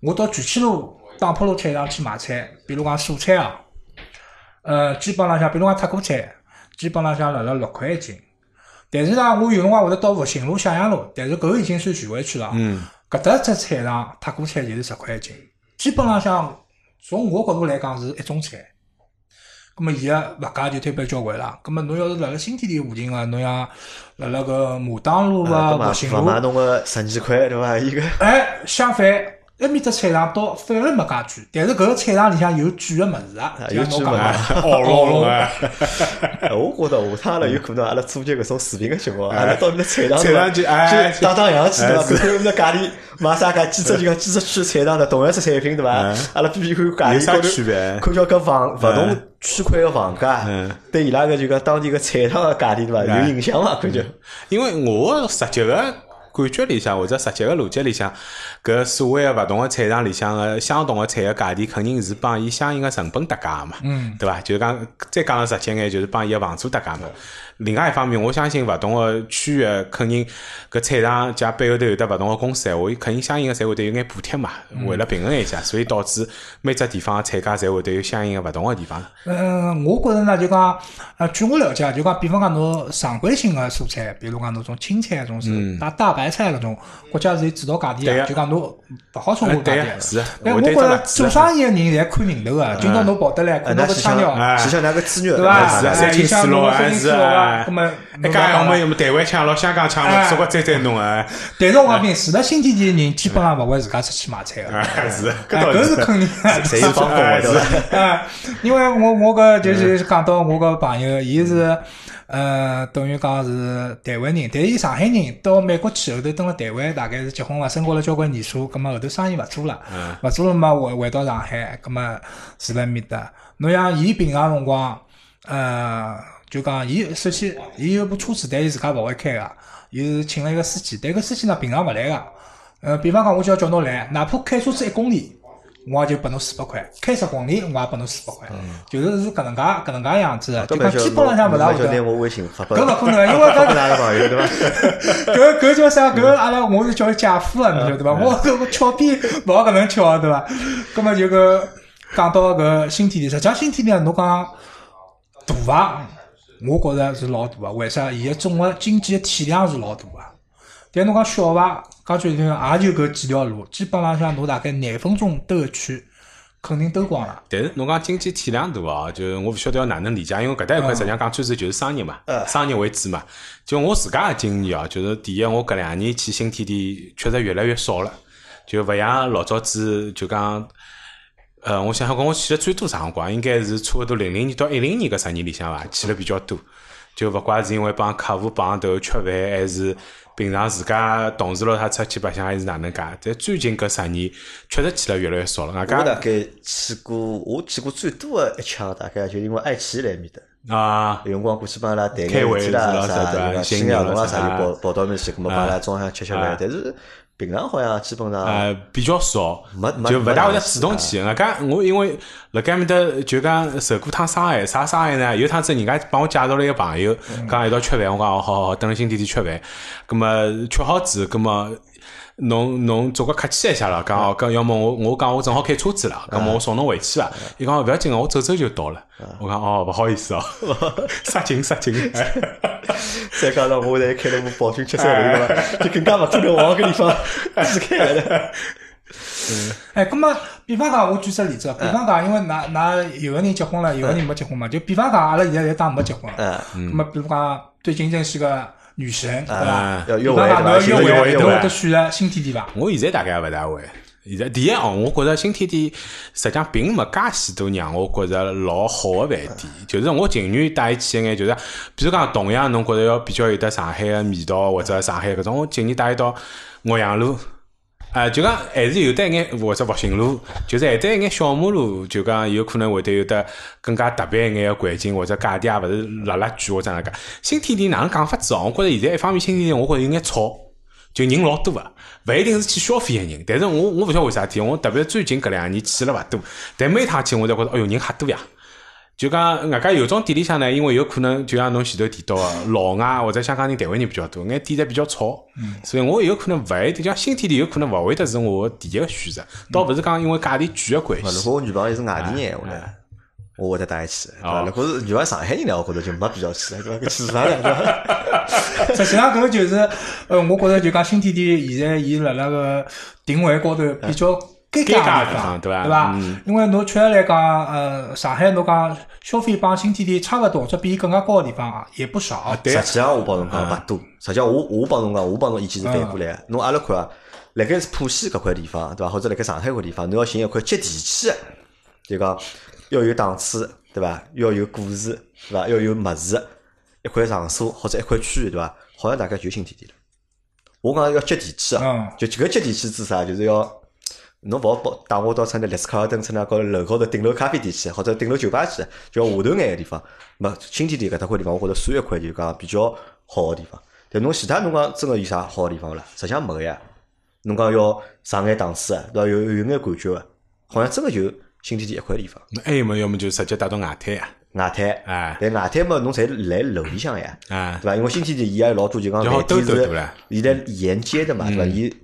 我到聚气路打坡路菜场去买菜，比如讲蔬菜啊，呃，基本浪向，比如讲泰国菜，基本浪向辣辣六块一斤。但是呢，我有辰光会得到复兴路、向阳路，但是搿个已经算徐汇区了。嗯。搿搭只菜场泰国菜就是十块一斤，基本浪向从我角度来讲是一种菜。咁么伊个物价就推拨交关了。咁么侬要是辣辣新天地附近个，侬像辣辣搿牡丹路啊、复兴路，侬个十几块对伐？伊个哎，相反，埃面只菜场倒反而没介贵，但是搿个菜场里向有贵个物事啊，就有像侬贵讲物的，哦龙 啊，哎我觉着下趟阿拉有可能阿拉做节搿种视频个节目，阿拉到那菜场菜场去哎去打打烊去对伐？哎是。看看那价钿买啥价，几只就讲几只区菜场的同样只产品对伐？阿拉比比看价有啥钿高头区别看叫搿房勿同区块个房价嗯，对伊拉个就讲当地个菜场个价钿对伐？有影响伐？感觉因为我实际个感觉里向或者实际个逻辑里向，搿所谓个勿同个菜场里向个相同个菜个价钿，肯定是帮伊相应个成本搭界嘛，嗯，对伐？就是讲再讲了实际眼，就是帮伊个房租搭界嘛。另外一方面，我相信勿同个区域肯定搿菜场加背后头有得勿同个公司闲话，伊肯定相应个侪会得有眼补贴嘛，为了平衡一下，所以导致每只地方个菜价侪会得有相应个勿同个地方。嗯，我觉着呢，就讲，呃，据我了解，就讲，比方讲侬常规性个蔬菜，比如讲侬种青菜搿种是大大白菜搿种，国家是有指导价钿个，就讲侬勿好冲过价钿哎对个。是但我觉着做生意个人侪看名头个，今朝侬跑得来，哎，看侬那实际上个腔调，哎实际上那个资源对伐？是啊哎三清四像侬个路还是啊哎，葛么一家要么有么台湾腔咯，香港腔说个再再弄啊，但是我讲明，住辣新天地个人基本上勿会自家出去买菜个。啊是，哎，搿是是。肯定的。侪有帮工个对伐？啊，因为我我搿就是讲到我搿朋友，伊是呃等于讲是台湾人，但是伊上海人，到美国去后头蹲辣台湾，大概是结婚了，生活了交关年数，葛末后头生意勿做了，勿做了嘛回回到上海，葛末住辣埃面搭。侬像伊平常辰光，呃，就讲伊首先伊有部车子，但伊自家勿会开个，伊是请了一个司机，但搿司机呢平常勿来个。呃，比方讲，我就要叫侬来，哪怕开车子一公里，我也就拨侬四百块；开十公里，我也拨侬四百块。就是是搿能介搿能介样子的，就讲基本浪向勿大会得。就拿我微信发拨搿勿可能，因为搿发拨哪个朋友对伐？搿搿叫啥？搿阿拉我是叫伊姐夫啊，侬晓得伐？我搿个俏皮勿好搿能巧对伐？葛末就搿讲到搿新天地，实际上新天地啊，侬讲大伐？我觉着是老大个，为啥？伊个总个经济个体量是老大个。但侬讲小伐？讲句实话，也就搿几条路，基本浪向侬大概廿分钟兜一圈，肯定兜光了。但是侬讲经济体量大哦，就我勿晓得要哪能理解，因为搿搭一块实际上讲专职就是商业嘛，商业为主嘛。就我自家个经验哦，就是第一，我搿两年去新天地确实越来越少了，就勿像老早子就讲。呃，我想想讲，我去了最多啥辰光？应该是差勿多零零年到一零年搿十年里向伐，去了比较多。就勿怪是因为帮客户碰头吃饭，还是平常自家同事咯他出去白相，还是哪能介？但最近搿十年，确实去了越来越少了。我大概去过，我去过最多的一枪，大概就因为爱奇艺来面搭啊，有辰光过去帮伊拉谈眼事体啦，啥新亚龙啦啥，就跑跑到面去，搿么帮伊拉中向吃吃饭，但是。平常好像基本上呃比较少，没就勿大会得主动去。我讲我因为辣盖面搭就讲受过趟伤害，啥伤害呢？有趟子人家帮我介绍了一个朋友，讲一道吃饭，我讲哦好好好，等新天地吃饭。葛么吃好子，葛么。侬侬做个客气一下了，讲哦，讲要么我我讲我正好开车子了，咁么我送侬回去伐？伊讲勿要紧个我走走就到了。我讲哦，勿好意思哦，杀紧杀紧。再加上我在开了部宝骏七三零嘛，就更加勿可能往搿地方去开了。嗯，哎，咁么，比方讲，我举只例子，比方讲，因为㑚㑚有个人结婚了，有个人没结婚嘛，就比方讲，阿拉现在在当没结婚，嗯，咁么，比如讲，对金正是个。女神，对吧？要约会，对吧？约会，都会得选择新天地伐？我现在大概也勿大会。现在第一哦，我觉着新天地实际上并没介许多让我觉着老好的饭店，就是我情愿带伊去一眼，就是比如讲同样侬觉着要比较有得上海的味道或者上海搿种，我情愿带伊到岳阳路。啊，就讲还是有得一眼或者复兴路，就是还得一眼小马路，就讲有可能会得有得更加特别一眼个环境，或者价钿也勿是辣辣贵或者哪能介。新天地哪能讲法子哦？我觉着现在一方面新天地，我觉着有眼吵，就人老多个，勿一定是去消费个人。但是我我勿晓得为啥体，我特别最近搿两年去了勿多，但每趟去我侪觉着，哎哟，人瞎多呀。就讲外加有种店里向呢，因为有可能就像侬前头提到个老外或者香港人、台湾人比较多，眼店侪比较吵，所以我有可能勿会，就像新天地有可能勿会得是我第一个选择，倒勿是讲因为价钿贵个关系。如果我女朋友是外地人话呢，我会得带伊去。如果是女朋友上海人呢，我觉着就没必要去，对伐？去啥两个？实际上，搿个就是，呃，我觉着就讲新天地现在伊辣辣个定位高头比较。尴尬地方，对伐？因为侬确实来讲，呃，上海侬讲消费帮新天地差勿多，或者比伊更加高个地方也不少。实际上我帮侬讲勿多，实际上我我帮侬讲，我帮侬意见是反过来。侬阿拉看啊，辣盖是浦西搿块地方，对伐？或者辣盖上海搿地方，侬要寻一块接地气，就讲要有档次，对伐？要有故事，对伐？要有物事，一块场所或者一块区域，对伐？好像大概就新天地了。我讲要接地气啊，就搿接地气是啥？就是要。侬勿好跑带我到出那丽思卡尔顿出那高楼高头顶楼咖啡店去，或者顶楼酒吧去，就下头眼个地方。没新天地搿搭块地方，我觉着算一块就讲比较好个地方。但侬其他侬讲真个有啥好个地方勿啦？实际上没个呀。侬讲要上眼档次，对伐？有有眼感觉个，好像真个就新天地一块地方。还有么？要么就直接带到外滩呀？外滩，哎，但外滩嘛，侬侪来楼里向呀，啊，对伐？因为新天地伊也老多就讲外滩是伊在沿街的嘛，对伐？伊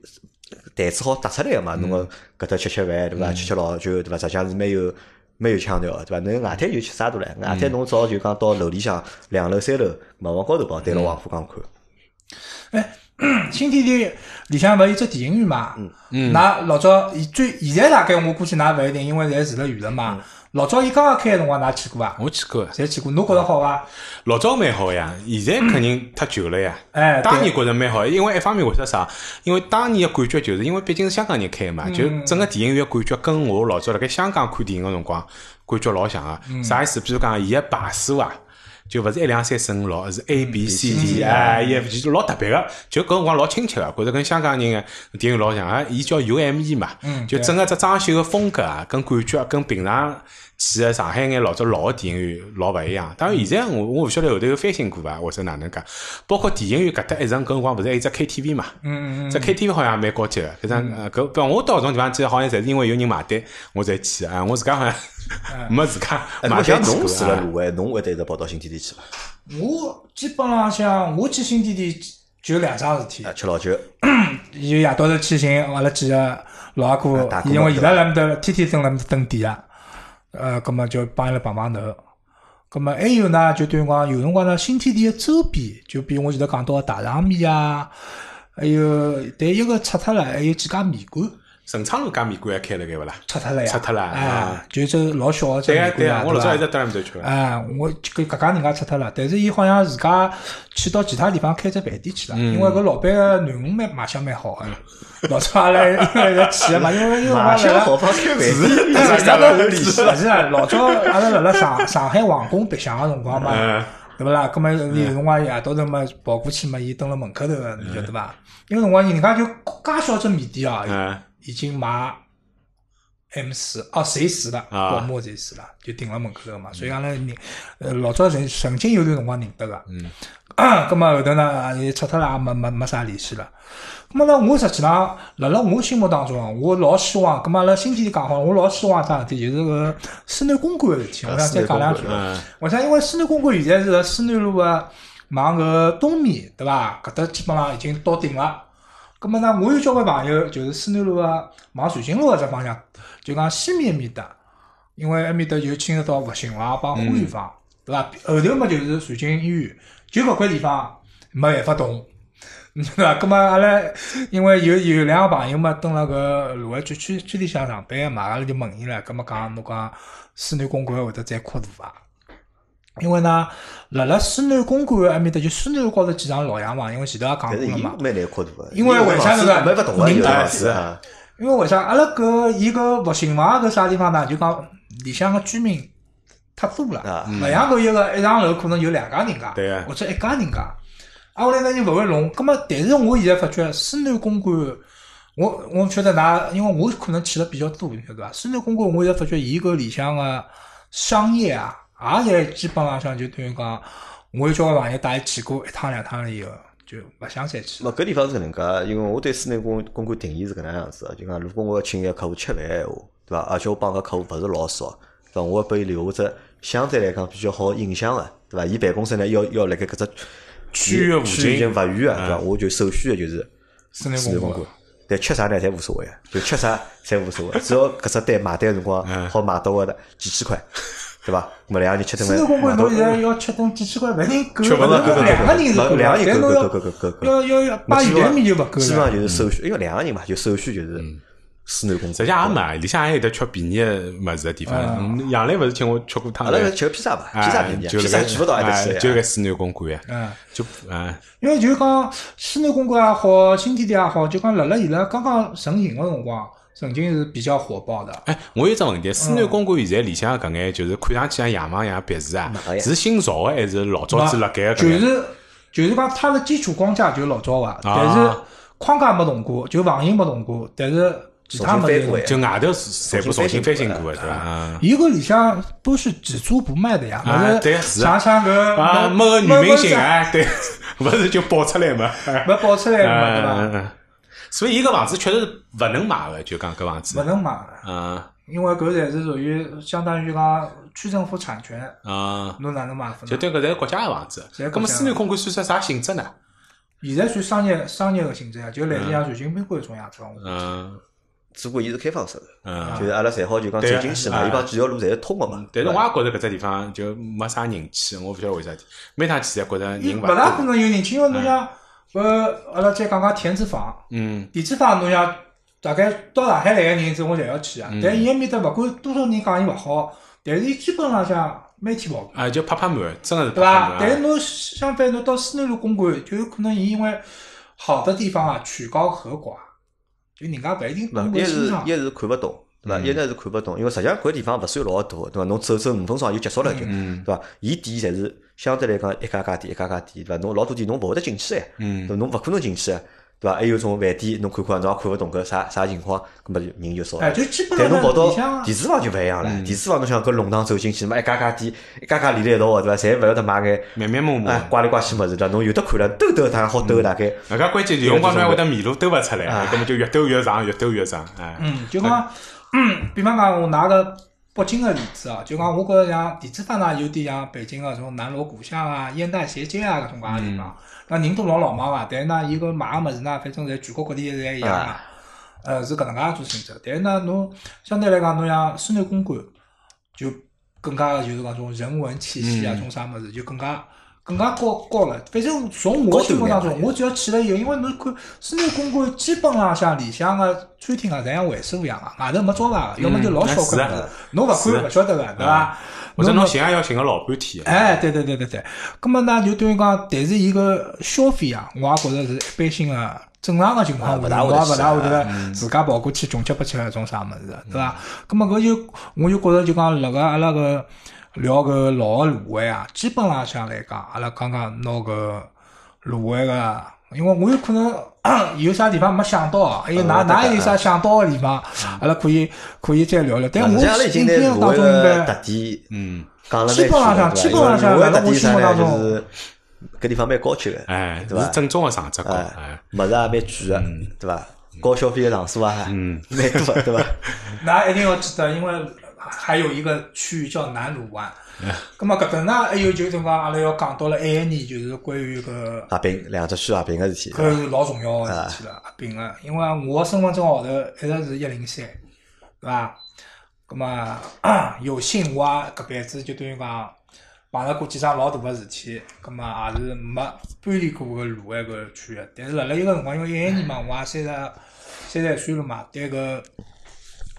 台子好搭出来个嘛，侬个搿搭吃吃饭对伐？吃吃老酒对伐？实际上是蛮有蛮有腔调个对伐？侬外滩就吃啥多唻？外滩侬早就讲到楼里向两楼三楼门房高头跑，对牢黄浦江看。哎，新天地里向勿有只电影院嘛？嗯嗯，㑚老早最现在大概我估计㑚勿一定，因为侪住辣远了嘛。老早伊刚刚开个辰光，㑚去过伐？我去过，侪去过。侬觉着好伐？老早蛮好呀，现在肯定太旧了呀。哎，当年觉着蛮好，因为一方面为啥啥？因为当年个感觉就是因为毕竟是香港人开嘛，就整个电影院感觉跟我老早辣盖香港看电影个辰光感觉老像个。啥意思？比如讲伊个排数啊。就勿是一两三四五六，是 A B C D 哎，E F G 就老特别个，就搿辰光老亲切个，觉着跟香港人个电影老像啊。伊叫 U M E 嘛，就整个只装修个风格啊，跟感觉跟平常去个上海眼老早老个电影院老勿一样。当然现在我我勿晓得后头有翻新过伐，或者哪能介。包括电影院搿搭一层搿辰光勿是还有只 K T V 嘛？嗯嗯嗯只 K T V 好像蛮高级个，搿张搿搿我到搿种地方去，好像侪是因为有人买单，我才去啊。我自家好像。没自家，买像侬住了卢湾，侬会得一直跑到新天地去伐？我基本浪向我去新天地就两桩事体，吃老酒，就夜到头去寻阿拉几个老阿哥，因为伊拉辣面搭天天蹲辣面搭蹲店啊，呃，葛么就帮伊拉碰碰头。葛么还有呢，就等于讲有辰光呢，新天地个周边，就比如我前头讲到大肠面啊，还有但一个拆脱了，还有几家面馆。陈昌路家面馆还开了该勿啦？拆脱了呀，拆脱了哎啊，就这老小个只对啊对啊，面馆啊，我老早一直蹲辣面头吃个。哎，我搿搿家人家拆脱了，但是伊好像自家去到其他地方开只饭店去了，因为搿老板个囡恩蛮卖相蛮好个。老早阿拉因为在去个嘛，因为因为我马相好方开饭店，是啥都有联系。勿是啊，老早阿拉辣辣上上海皇宫白相个辰光嘛，嗯对勿啦？葛末有辰光夜到头嘛跑过去嘛，伊蹲辣门口头个，你晓得伐？因为辰光人家就介小只面店啊，嗯已经买 M 四哦，谁死了？啊宝马谁死了？就停辣门口头嘛，所以阿拉认呃老早曾曾经有段辰光认得个。嗯。咁么后头呢，也拆脱了，也没没没啥联系了。咁么呢，我实际上辣辣我心目当中啊，我老希望，咁么阿拉新天地讲好，我老希望桩事体就是个西南公馆个事体，我想再讲两句。嗯我想因为西南公馆现在是辣西南路个往搿东面，对伐？搿搭基本上已经到顶了。咁么呢，我有交关朋友就是西南路个往瑞金路搿只方向，就讲西面埃面搭，因为埃面搭就牵涉到复兴坊帮花园坊，对伐？后头嘛就是瑞金医院，就搿块地方没办法动。对伐？咁么阿拉因为有有两个朋友嘛，蹲辣搿卢湾区区区里向上班个嘛，阿拉就问伊唻，咁么讲侬讲西南公馆会得再扩大伐？因为呢，辣辣西南公馆埃面搭就西南路高头几幢老洋房，因为前头也讲过了嘛。蛮难扩大个，因为为啥是呢没法动个，有人大房子啊，因为为啥？阿拉搿伊搿复兴房搿啥地方呢？就讲里向个居民太多了啊，勿像搿一个一幢楼可能有两家人家，对啊或者一家人家。啊，后来呢又勿会弄。葛末，但是我现在发觉西南公馆，我我勿晓得㑚，因为我可能去了比较多，你晓得伐？西南公馆我现在发觉伊搿里向个商业啊，也侪基本浪向就等于讲，我有交关朋友带伊去过一趟两趟了以后，就勿想再去了。咾搿地方是搿能介，因为我对室内公公馆定义是搿能样子个，就讲如果我要请一个客户吃饭闲话，对伐？而且我帮搿客户勿是老熟，对伐？我要拨伊留下只相对来讲比较好印象个，对伐？伊办公室呢要要辣盖搿只区域附近勿远个，对伐？嗯我就首选个就是室内公馆。但吃啥呢，侪无所谓，就吃啥侪无所谓，只要搿只单买单辰光嗯好买到个几千块，对伐？么两个人吃顿饭，西南公馆侬现在要吃顿几千块，勿一定够，吃勿着够够够两个人是够的，两个人够但侬够够够够够要要要摆基本上圆面就勿够基本上。就是首选，因为两个人嘛，就首选就是西南公馆。实际上也没，里向还有得吃便宜个物事个地方。嗯杨澜勿是请我吃过趟饭阿拉搿吃个披萨吧，披萨哎便宜，就披萨去勿到埃搭哎去呀。就搿西南公馆呀，嗯，就嗯因为就讲西南公馆也好，新天地也好，就讲辣辣伊拉刚刚成型个辰光，曾经是比较火爆的。哎，我有只问题，西南公馆现在里向搿眼就是看上去像洋房一样别墅啊是新造的还是老早子辣盖？就是就是讲它的基础框架就是老早个，但是框架没动过，就房型没动过，但是其他没过就外头全部重新翻新过个，对伐？嗯伊个里向都是只租不卖的呀，啊勿对是啊像像搿啊，没个女明星啊，对，勿是就爆出来嘛？哎没爆出来嘛，对伐？所以伊个房子确实是勿能买个，就讲搿房子勿。能买，嗯因为搿侪是属于相当于讲区政府产权，嗯，侬哪能买？就对搿侪是国家个房子。侪国家葛末西南公馆算出啥性质呢？现在算商业商业个性质呀，就类似像瑞金宾馆搿种样子。嗯只不过伊是开放式的，嗯。就是阿拉侪好就讲走对进去嘛，啊伊帮几条路侪是通个嘛。但是我也觉着搿只地方就没啥人气，我勿晓得为啥体。每趟去侪觉着人勿伊勿大可。能有人气，因为侬像呃，阿拉再讲讲田子坊，嗯田子坊侬像大概到上海来个人，总我侪要去嗯啊。但伊埃面搭勿管多少人讲伊勿好，但是伊基本上向每天跑，啊，就拍拍满，真个是对伐？但是侬相反，侬到西南路公馆，就有可能伊因为好的地方啊，曲高和寡，就人家勿一定懂勿，一得欣赏是一。是看勿懂，对伐？一呢是看勿懂，因为实际上搿地方勿算老大，对伐？侬走走五分钟也就结束了，就对伐？伊店侪是相对来讲一家家店一家家店，对伐？侬老多店侬勿会得进去哎，嗯对伐侬勿可能进去哎，对伐？还有种饭店侬看看，侬也看勿懂搿啥啥情况，搿么人就少了哎，。就基本上但侬跑到电视房就勿一样了，电视房侬想搿弄堂走进去，嘛一家家店，一家家连辣一道个，对伐？侪勿晓得买眼密密麻麻哎。怪里怪气物事，对伐？侬有得看了，兜兜大概好兜大概。搿家关键有辰光侬会得迷路兜勿出来，啊葛末就越兜越长，越兜越长，哎。嗯，就讲，嗯，比方讲，我拿个北京个例子哦，就讲我觉着像地子坊呢，有点像北京个这种南锣鼓巷啊、烟袋斜街啊搿种介个地方，那人都老老忙个，但是呢，伊搿买个物事呢，反正侪全国各地侪一样个，呃，是搿能介一种性质。但是呢，侬相对来讲，侬像室内公馆，就更加就是讲种人文气息啊，种啥物事就更加更加高高了。反正从我心目当中，我只要去了以后，因为侬看室内公馆基本浪向里向个餐厅啊，侪像会所一样个，外头没招牌个，要么就老小个，侬勿看勿晓得个，对伐？或者侬寻也要寻个老半天。哎，对对对对对，咁么呢，就等于讲，但是伊个消费啊，我也觉着是一般性个。正常个情况下头，我也勿大会得自家跑过去穷吃不吃搿种啥物事，对伐？咁么搿就我就觉着就讲辣个阿拉个聊搿老个芦苇啊，基本浪向来讲，阿拉刚刚拿搿芦苇个，因为我有可能 有啥地方没想到啊，还有㑚㑚有啥想到个地方，阿拉可以可以再聊聊。但我实际上已经拿印象当芦苇中应该特点，嗯，讲了基本浪向基本上上芦苇特辣我心？目当中就是搿地方蛮高级个，哎，对伐是正宗个长只高，哎哎，，物事也蛮贵个，对伐？高消费个场所啊，嗯蛮多，对伐？㑚一定要记得，因为还有一个区域叫南鲁湾。咁么搿搭呢，还有就是讲阿拉要讲到了埃年，就是关于搿合并两只区合并个事体，搿是老重要个事体了，合并个。因为我身份证号头一直是一零三，对伐？咁么 有幸我也搿辈子就等于讲碰着过几桩老大个事体，咁么也是没搬离过搿卢湾搿区域。但是辣辣一个辰光，因为一一年嘛，我也三十三十岁了嘛，对搿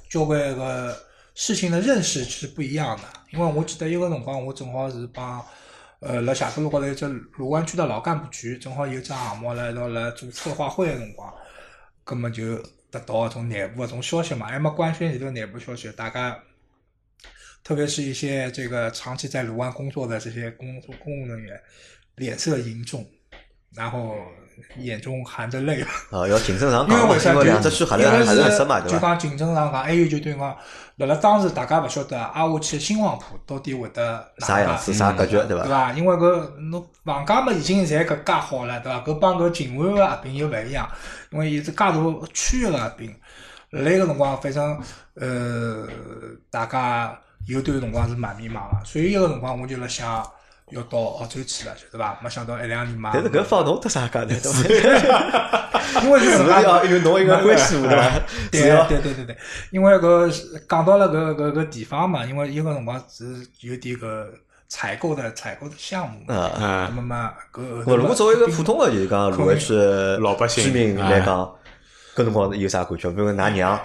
交关个事情的认识是不一样的。因为我记得有个辰光，我正好是帮呃辣霞浦路高头有只卢湾区的老干部局，正好有只项目辣一道辣做策划会的辰光，根本就得到搿种内部搿种消息嘛，还没官宣里头内部消息，大家特别是一些这个长期在卢湾工作的这些工作公务人员，脸色凝重，然后眼中含着泪。哦，要竞争上因为为啥就因为两只区合来还是很深嘛，对伐？就讲竞争上讲，还有就等于讲，辣辣当时大家勿晓得挨下去新黄埔到底会得啥样子，啥格局，对伐？对伐？因为搿侬房价嘛已经侪搿介好了，对伐？搿帮搿静安个合并又勿一样，因为伊是介大区域个合并。辣辣一个辰光，反正呃，大家有段辰光是蛮迷茫个，所以一个辰光我就辣想要到澳洲去了，晓得伐？没想到一两年嘛，但是搿放侬得啥介呢？因为是是不是搿能介要有侬一个关系户对伐？对对对对对，因为搿讲到了搿搿搿地方嘛，因为有个辰光是有点搿采购的采购的项目嘛，啊。那嗯，么嘛搿我如果作为一个普通的就是讲卢湾区老百姓居民来讲，搿辰光有啥感觉？比如㑚娘、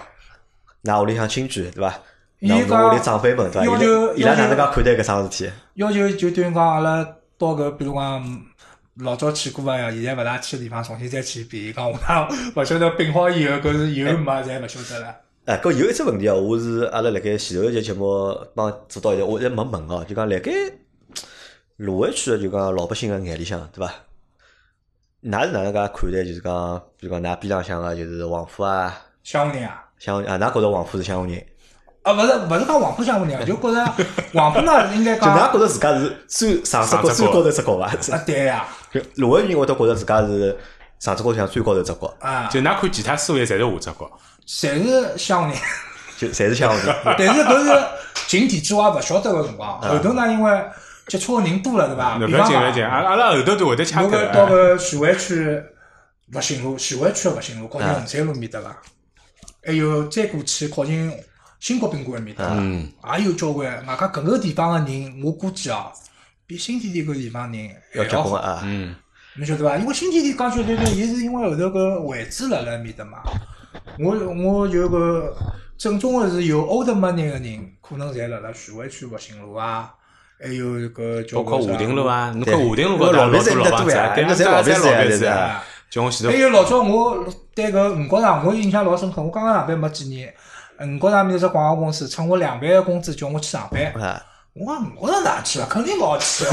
㑚屋里向亲眷对伐？伊讲屋里长辈们对伐？要求伊拉哪能介看待搿桩事体？要求就等于讲阿拉到搿比如讲嗯老早去过个，现在勿大去个地方重新再去一遍，伊讲我讲勿晓得病好以后搿是有没侪勿晓得了。哎，搿有一只问题哦，我是阿拉辣盖前头一节节目帮做到一下，我一直没问哦，就讲辣盖卢湾区个就讲老百姓个眼里向，对伐？㑚是哪能介看待？就是讲，比如讲㑚边浪向个就是黄浦啊，乡下人啊，乡啊，㑚觉着黄浦是乡下人？啊勿是勿是讲黄浦乡下人啊，就觉着黄浦呢应该就㑚讲觉着自家是最上只角最高头只角伐？啊对呀就卢湾人会得觉着自家是上只高头向最高头只角，啊，就㑚看其他所有侪是下只角，侪是乡下人。就侪是乡下人。但是搿是井底之蛙，勿晓得个辰光。后头呢，因为接触个人多了，对伐？那比方讲勿要紧勿要紧，，阿阿拉后头都会得掐头如果到个徐汇区复兴路，徐汇区个复兴路靠近衡山路面搭伐，还有再过去靠近新国宾馆埃面搭，嗯，也有交关外加搿个地方个人，我估计哦，比新天地搿地方人要还要好。结婚啊！嗯，侬晓得伐？因为新天地讲句对对，伊是因为后头搿位置辣辣埃面搭嘛。我我就搿正宗个是有 old money 个人，可能侪辣辣徐汇区复兴路啊，还有搿叫包括啥华定路啊，侬看华亭路高头老老多老房子对啊，因为侪老板侪老子呀对吧板子啊。就我前头还有老早我对搿五角场，我印象老深刻。我刚刚上班没几年，五角场面有只广告公司，趁我两倍个工资叫我去上班。啊，我讲五角场哪去了？肯定勿好去。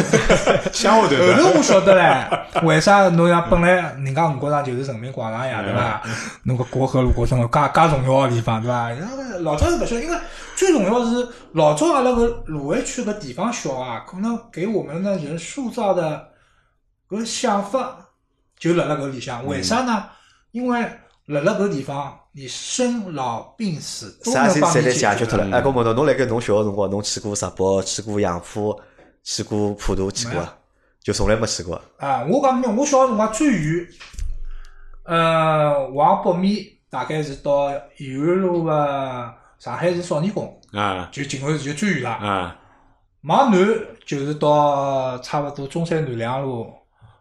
乡下头后的，头我晓得嘞，为啥侬像本来人家五角场就是人民广场呀，对伐？侬个过河路过生活介介重要个地方，对伐？老早是勿晓得，因为最重要是老早阿拉个卢湾区个地方小啊，可能给我们的人塑造的搿想法就辣辣搿里向。为啥呢？因为辣辣搿地方，你生老病死都啥事侪来你解决解决脱了。哎，搿问侬，侬辣盖侬小个辰光，侬去过石宝，去过杨浦，去过普陀，去过？就从来没去过。啊，我讲明，我小个辰光最远，呃，往北面大概是到延安路个上海市少年宫，啊就静安寺就最远了。啊，往南就是到差勿多中山南两路、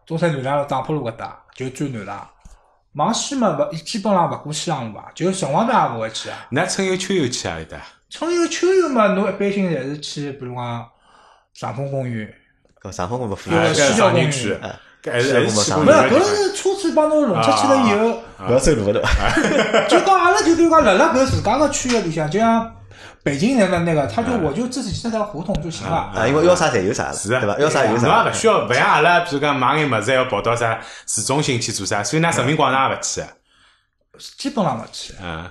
中山南两路打浦路搿搭，就最南了。往西嘛勿基本上勿过西洋路伐，就城隍庙也勿会去啊。那春游秋游去啊里搭？春游秋游嘛，侬一般性侪是去，比如讲长风公园。搿上峰公园附呃近，西郊公园还是还是公园勿是，搿是车子帮侬弄出去了以后，勿要走路对伐？就讲阿拉就对讲辣辣搿自家个区域里向，就像北京人的那个，他就我就自己这条胡同就行了。啊，因为要啥侪有啥了，是啊，对伐？要啥有侬啥也勿。需要，勿像阿拉，比如讲买眼物事还要跑到啥市中心去做啥，所以㑚人民广场也勿去啊。基本上勿去。嗯，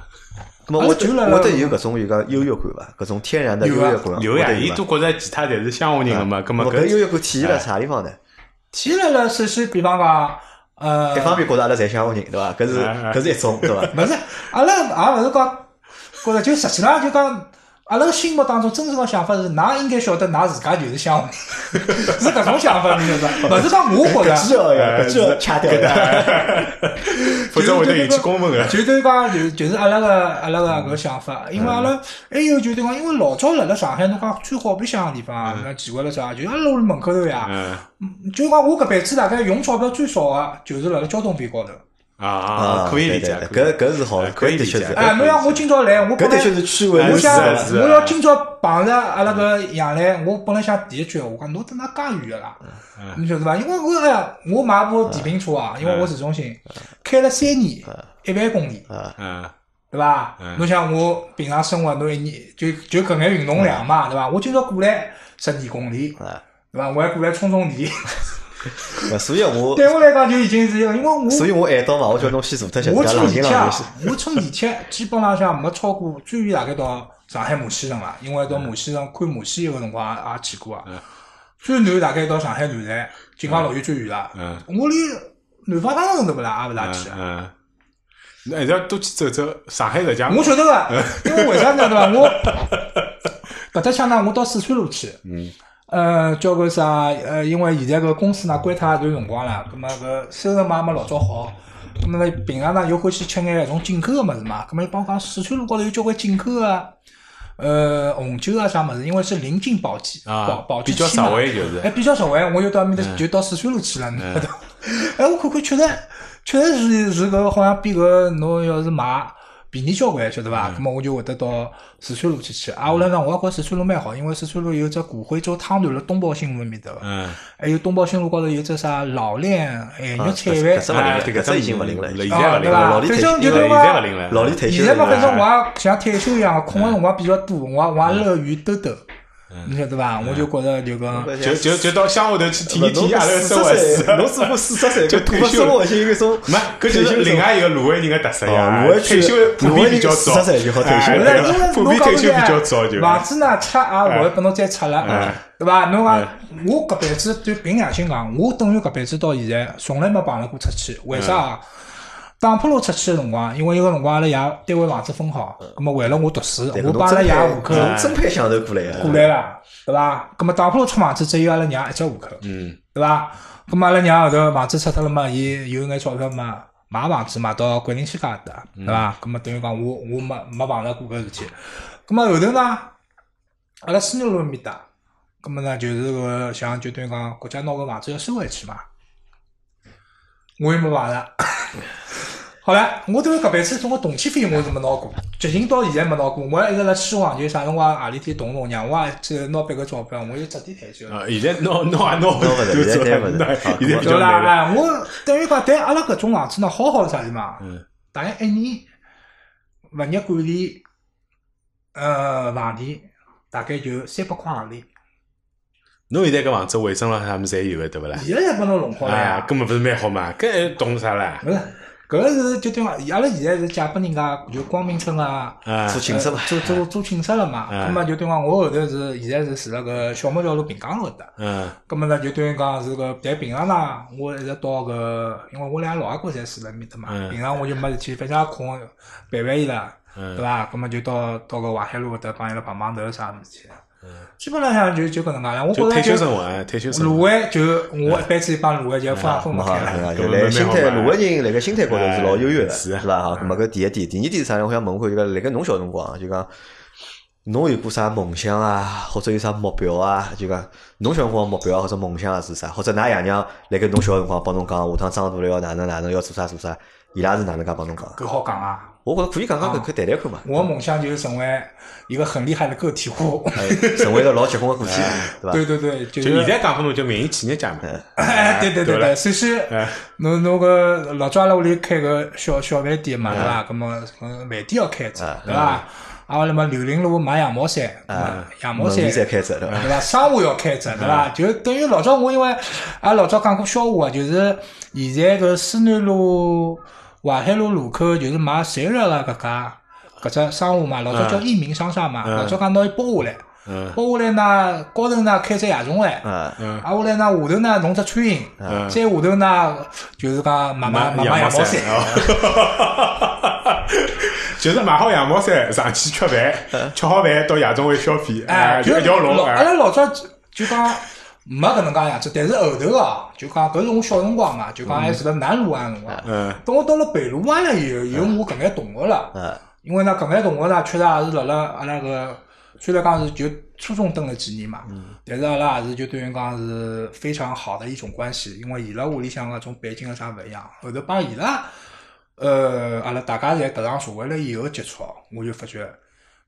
咁么我就辣辣我得有搿种有个优越感伐？搿种天然的优越感，有呀，伊都觉着其他侪是乡下人个嘛，葛末咁么搿优越感体现辣啥地方呢？体现了首先，比方讲，呃一，方面觉着阿拉侪乡下人，对伐？搿是搿是一种，对伐？勿是，阿拉也勿是讲，觉着就实际上就讲，阿拉个心目当中真正个想法是，㑚应该晓得，㑚自家就是乡下人，是搿种想法，你晓得伐？勿是讲我觉着。搿句哦呀，搿句要掐掉的。否则会得引起公愤个。就对讲，就就是阿拉个阿拉个搿个想法，因为阿拉还有就对讲，因为老早辣辣上海，侬讲最好白相个地方啊，那奇怪了啥？就阿拉屋里门口头呀，嗯就讲我搿辈子大概用钞票最少个，就是辣辣交通费高头。啊啊，可以理解，搿搿是好，可以理解。哎，侬像我今朝来，我搿的本来确是区分我想是是我要今朝碰着阿拉个杨澜，我本来想第一句我讲侬等哪介远个啦，你晓得伐？因为我哎呀，我买部电瓶车啊，因为我市中心开了三年，一万公里。嗯对伐？侬想我平常生活，侬一年就就搿眼运动量嘛，对伐？我今朝过来十二公里，啊对伐？我还过来充充电，呃 所以我，对我来讲就已经是因为我所以我晚到嘛，我叫侬先坐脱歇，我乘地铁我乘地铁基本浪向没超过最远大概到上海马戏城了，因为到马戏城看马戏有个辰光也也去过啊。最南大概到上海南站，锦江路就最远了。嗯我连南方商城都勿大，也勿大去啊。嗯，那还是要多去走走。上海实际上，我晓得个，因为为啥呢？对伐？我 搿搭腔呢，我到四川路去。嗯。呃，交关啥？呃，因为现在搿公司呢关脱一段辰光了，葛末搿收入嘛也没老早好。葛末呢，平常呢又欢喜吃眼搿种进口个物事嘛。葛末伊帮我讲，四川路高头有交关进口个，呃，红酒啊啥物事，因为是临近保季，保啊保，比较实。惠就是哎，比较实惠，我就到埃面搭，就到四川路去了，侬晓得？哎，我看看，确实，确实是是搿好像比搿侬要是买便宜交关，晓得伐？咁么我就会得到四川路去吃。啊，我来讲，我也觉得四川路蛮好，因为四川路有只古徽州汤团辣东宝新路埃面搭个，嗯，还有东宝新路高头有只啥老练咸肉菜饭。这只已经勿灵了。现在勿灵了，啊老李退休就对伐。老李退休现在嘛，了反正我也像退休一样，空个辰光比较多，我也我也乐于兜兜，你晓得伐？我就觉着就讲。就就就到乡下头去体验体验阿拉个四生活十岁，是。侬只不过四十岁，就就退休生活已经有一种没，搿就是另外一个卢湾人的特色呀。哦卢湾区退休普遍比较早，卢湾人40岁就好退休了是，因为普遍退休比较早就。房子呢拆也勿会拨侬再拆了嗯，对伐？侬讲我搿辈子就凭良心讲，我等于搿辈子到现在从来没碰着过出去，为啥啊？打浦路出去个辰光，因为有个辰光阿拉爷单位房子分好，葛末为了我读书，对我帮阿拉爷户口侬真配享受过来啊！过来了，对伐？葛末打浦路出房子只有阿拉娘一只户口，嗯对伐？葛末阿拉娘后头房子拆脱了嘛，伊有眼钞票嘛，买房子嘛，到桂林区搿搭，对伐？葛末等于讲我我没没碰着过搿事体。葛末后头呢，阿拉思南路埃面搭，葛末呢就是个像就等于讲国家拿搿房子要收回去嘛，我也没碰着。好了，我等于搿辈子总个动迁费用我是没拿过，剧情到现在没拿过，我还一直辣希望就啥辰光何里天动动，让我也去拿别个钞票，我就彻底退休了。啊，现在拿拿也拿勿着现在拿勿着对好现在比对啦，较难了。哎，我等于讲，但阿拉搿种房子呢，好好是啥地方？嗯，大概一年物业管理，呃，房钿大概就三百块行钿，侬现在搿房子卫生咾啥物事侪有个对勿啦？现在侪帮侬弄好了哎呀，。根本勿是蛮好嘛，搿还懂啥啦？勿是，搿个是就对嘛，阿拉现在是借拨人家就光明村啊。啊做庆祝嘛，做做做寝室了嘛，嗯咁么就对讲，我后头是现在是住辣搿小木桥路平江路搿搭，嗯咁么呢就等于讲是个，但平常呢，我一直到搿，因为我俩老阿哥侪住辣埃面搭嘛，嗯平常我就没事体，反正也空陪陪伊拉，嗯对伐？咁么就到到搿淮海路搿搭帮伊拉碰碰头啥事体，基本浪向就就搿能介了。我觉就着就退休生活，哎退休生芦活。湾就我一辈子帮芦湾就分也分勿开了。蛮好。就来心态，蛮好嘛卢湾人辣盖心态高头是老优越的，是啊是伐？哈，咁么搿第一点，第二点是啥呢？我想问看，就讲辣盖侬小辰光，就讲侬有过啥梦想啊，或者有啥目标啊？就讲侬小辰光目标啊或者梦想啊是啥？或者㑚爷娘辣盖侬小辰光帮侬讲，下趟长大了要哪能哪能要做啥做啥？伊拉是哪能介帮侬讲？搿好讲啊！我觉着可以讲讲搿搿谈谈看嘛。我梦想就是成为一个很厉害的个体户。哎成为一个老结棍个个体，对伐？对对对，就就是现在讲法侬叫民营企业家嘛。哎，对对对对，首先哎，侬侬个老早阿拉屋里开个小小饭店嘛，对伐？咁么呃饭店要开着，对伐？啊，那么柳林路买羊毛衫，啊羊毛衫门面再开着，对伐？对伐？商务要开着，对伐？就等于老早我因为阿拉老早讲过笑话啊，就是现在搿思南路、淮海路路口就是卖散热个搿家。搿只商户嘛，老早叫益民商厦嘛，老早讲拿伊包下来，嗯。包下来呢，高头呢开只夜总会。啊，下来呢，下头呢弄只餐饮，嗯。再下头呢就是讲买买买买羊毛衫。哦 就是买好羊毛衫上去吃饭，吃好饭到夜总会消费，哎，就一条龙。老阿哎拉老早就讲没搿能介样子，但是后头啊，就讲搿是我小辰光嘛，就讲还是辣南鲁湾辰光。嗯。等我到了北鲁湾了以后，有我搿眼同学了。嗯，因为呢，搿眼同学呢，确实也是辣辣阿拉个，虽然讲是就初中蹲了几年嘛，但是阿拉也是就等于讲是非常好的一种关系，因为伊拉屋里向个种背景啊啥勿一样，后头帮伊拉，呃，阿拉大家侪踏上社会了以后接触，我就发觉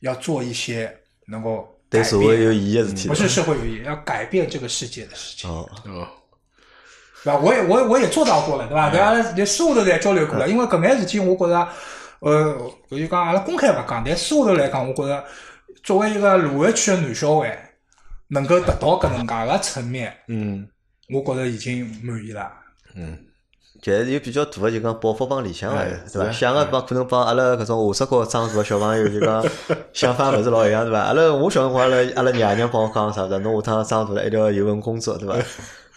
要做一些能够对社会有意义个事体，不是社会有意义，要改变这个世界的事情。哦，哦对吧？我也我也我也做到过了，对吧？对阿拉连私下头侪交流过了，因为搿眼事体，我觉着，呃，我就讲阿拉公开勿讲，但私下头来讲，我觉着作为一个卢湾区的男小孩，能够达到搿能介个层面，嗯我觉着已经满意了。嗯，但是有比较大个就讲抱负帮理想个哎，对伐？想个帮可能帮阿拉搿种下只角长大个小朋友就讲 想法勿是老一样，对伐？阿拉我小辰光阿拉阿拉爷娘帮我讲啥子？侬下趟长大了一定要有份工作，对伐？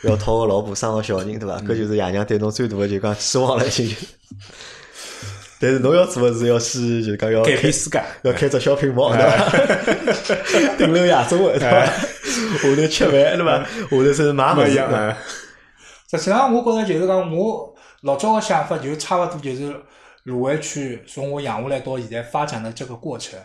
要讨个老婆，生个小人，对伐？搿就是爷娘对侬最大个就讲期望了，已经。但是侬要做个是要去就讲要改开变世界。要开只小品毛，对伐？顶楼夜总会，对伐？下头吃饭，对伐？下头是买物事，实际上，我觉着就是讲，我老早个想法就差勿多就是卢湾区从我养下来到现在发展的这个过程，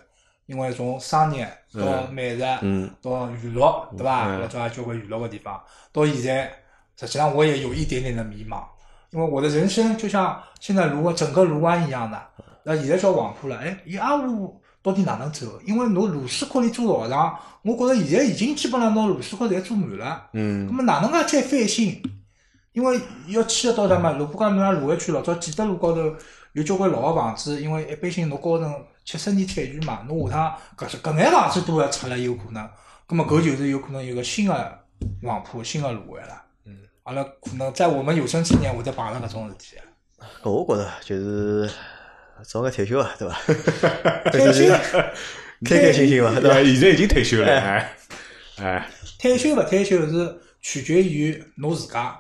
因为从商业到美食，嗯，到娱乐，对伐？嗯老早也交关娱乐个地方，到现在，实际上我也有一点点的迷茫，因为我的人生就像现在卢湾整个卢湾一样的，那现在叫黄浦了，哎，伊阿路到底哪能走？因为侬卢斯科里做学堂，我觉着现在已经基本上拿卢斯科侪做满了。嗯那么哪能介再翻新？因为要牵涉到啥嘛？如果讲侬讲卢湾区老早建德路高头有交关老个房子，因为一般性侬高层七十年产权嘛，侬下趟搿是搿眼房子都要拆了有可能，咁么搿就是有可能有个新个黄浦、新个卢湾了。嗯，阿拉可能在我们有生之年会得碰上搿种事体。搿我觉着就是早眼退休啊，对伐？退休，开开心心嘛，对伐？现在已经退休了，哎哎，退休勿退休是取决于侬自家，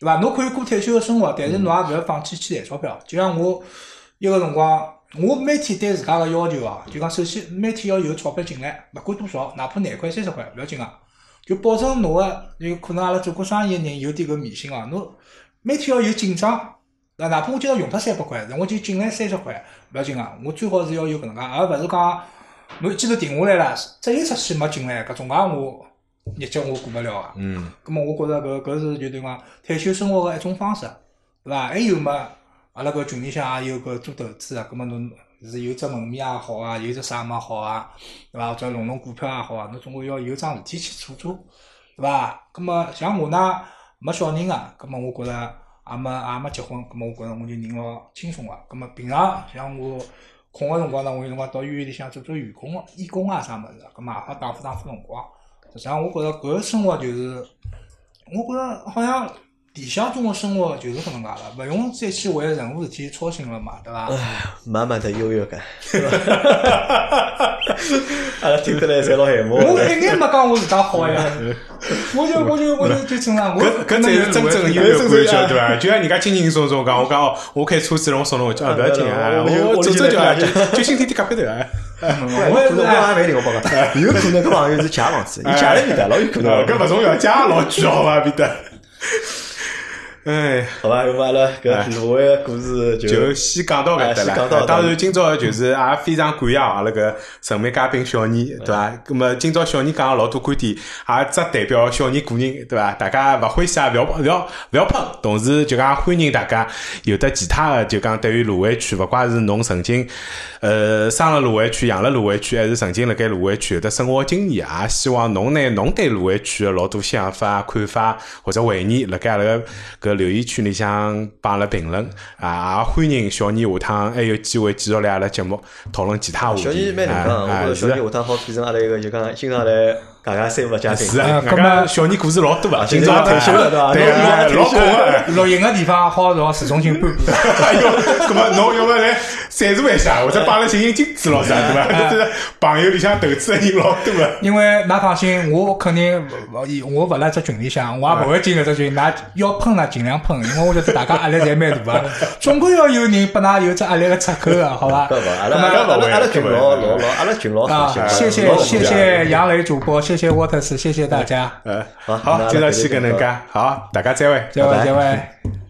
对伐？侬可以过退休个生活，但是侬也勿要放弃去赚钞票。就像我一个辰光，我每天对自家个要求啊，就讲首先每天要有钞票进来，勿管多少，哪怕廿块、三十块，勿要紧个，就保证侬个有可能阿拉做过生意个人有点搿迷信哦，侬每天要有进账。那哪怕我今朝用脱三百块，我就进来三十块，勿要紧个，我最好是要有搿能介，而勿是讲侬一记头停下来了，只有出去没进来，搿种介我日脚我过勿了啊。嗯咁么我觉着搿搿是就等于讲退休生活个一种方式，对伐？还有嘛，阿拉搿群里向也有搿做投资个，咁么侬是有只门面也好啊，有只啥么好啊，对伐？或者弄弄股票也好啊，侬总归要有桩事体去做做，对伐？咁么像我呢，没小人个，咁么我觉着也没也没结婚，咁么我觉着我就人老轻松个。咁么平常像我空个辰光呢，我有辰光到医院里向做做员工个、义工啊啥物事，咁么也好打发打发辰光。实际上，我觉着搿个生活就是，我觉着好像理想中的生活就是搿能介了，勿用再去为任何事体操心了嘛，对伐？满满的优越感，阿拉听得来侪老羡慕。我一眼没讲我自家好呀，我就我就我就就正常，我搿搿才是真正的优越感觉，对伐？就像人家轻轻松松讲，我讲哦，我开车子了，我送侬回去，啊，勿要紧啊，我走走就啊，就就新天地隔壁头啊。我可能我还没听我报告，有可能搿朋友是借房子，伊借了面的，老有可能。搿勿重要，家老贵好伐？彼得。哎，好吧，那么阿拉搿芦苇个故事就就先讲到搿搭了。当然，今朝就是也非常感谢阿拉搿神秘嘉宾小年，对伐？咁么今朝小年讲了老多观点，也只代表小年个人，对伐？大家勿欢喜也勿要勿要勿要喷，同时就讲欢迎大家有的其他的就讲对于芦苇区，勿怪是侬曾经呃生了芦苇区、养了芦苇区，还是曾经辣盖芦苇区有的生活经验，也希望侬拿侬对芦苇区个老多想法、看法或者回忆，辣盖阿拉个搿留言区里向帮阿拉评论啊，也欢迎小倪下趟还有机会继续来阿拉节目讨论其他话题。啊我觉着小妮是下趟好变成阿拉一个就讲经常来讲讲三胡的嘉宾。是啊，啊搿个小倪故事老多啊，今朝朝退休了对伐对啊，老空了啊。录音个地方好朝市中心搬搬。搿么侬要勿来赞助一下，或者帮阿拉寻寻金主咯啥，对伐？这朋友里向投资的人老多个。因为㑚放心，我肯定勿我勿辣只群里向，我也勿会进搿只群。㑚要喷呢，尽量喷，因为我觉得大家压力侪蛮大个，总归要有人拨㑚有只压力个出口个，好伐阿拉阿拉阿拉群老老老，阿拉群老啊和谐，谢谢谢谢杨磊主播，谢谢 Waters，谢谢大家，呃，好今朝那就这样先搿能介，好，大家再会。再会再会。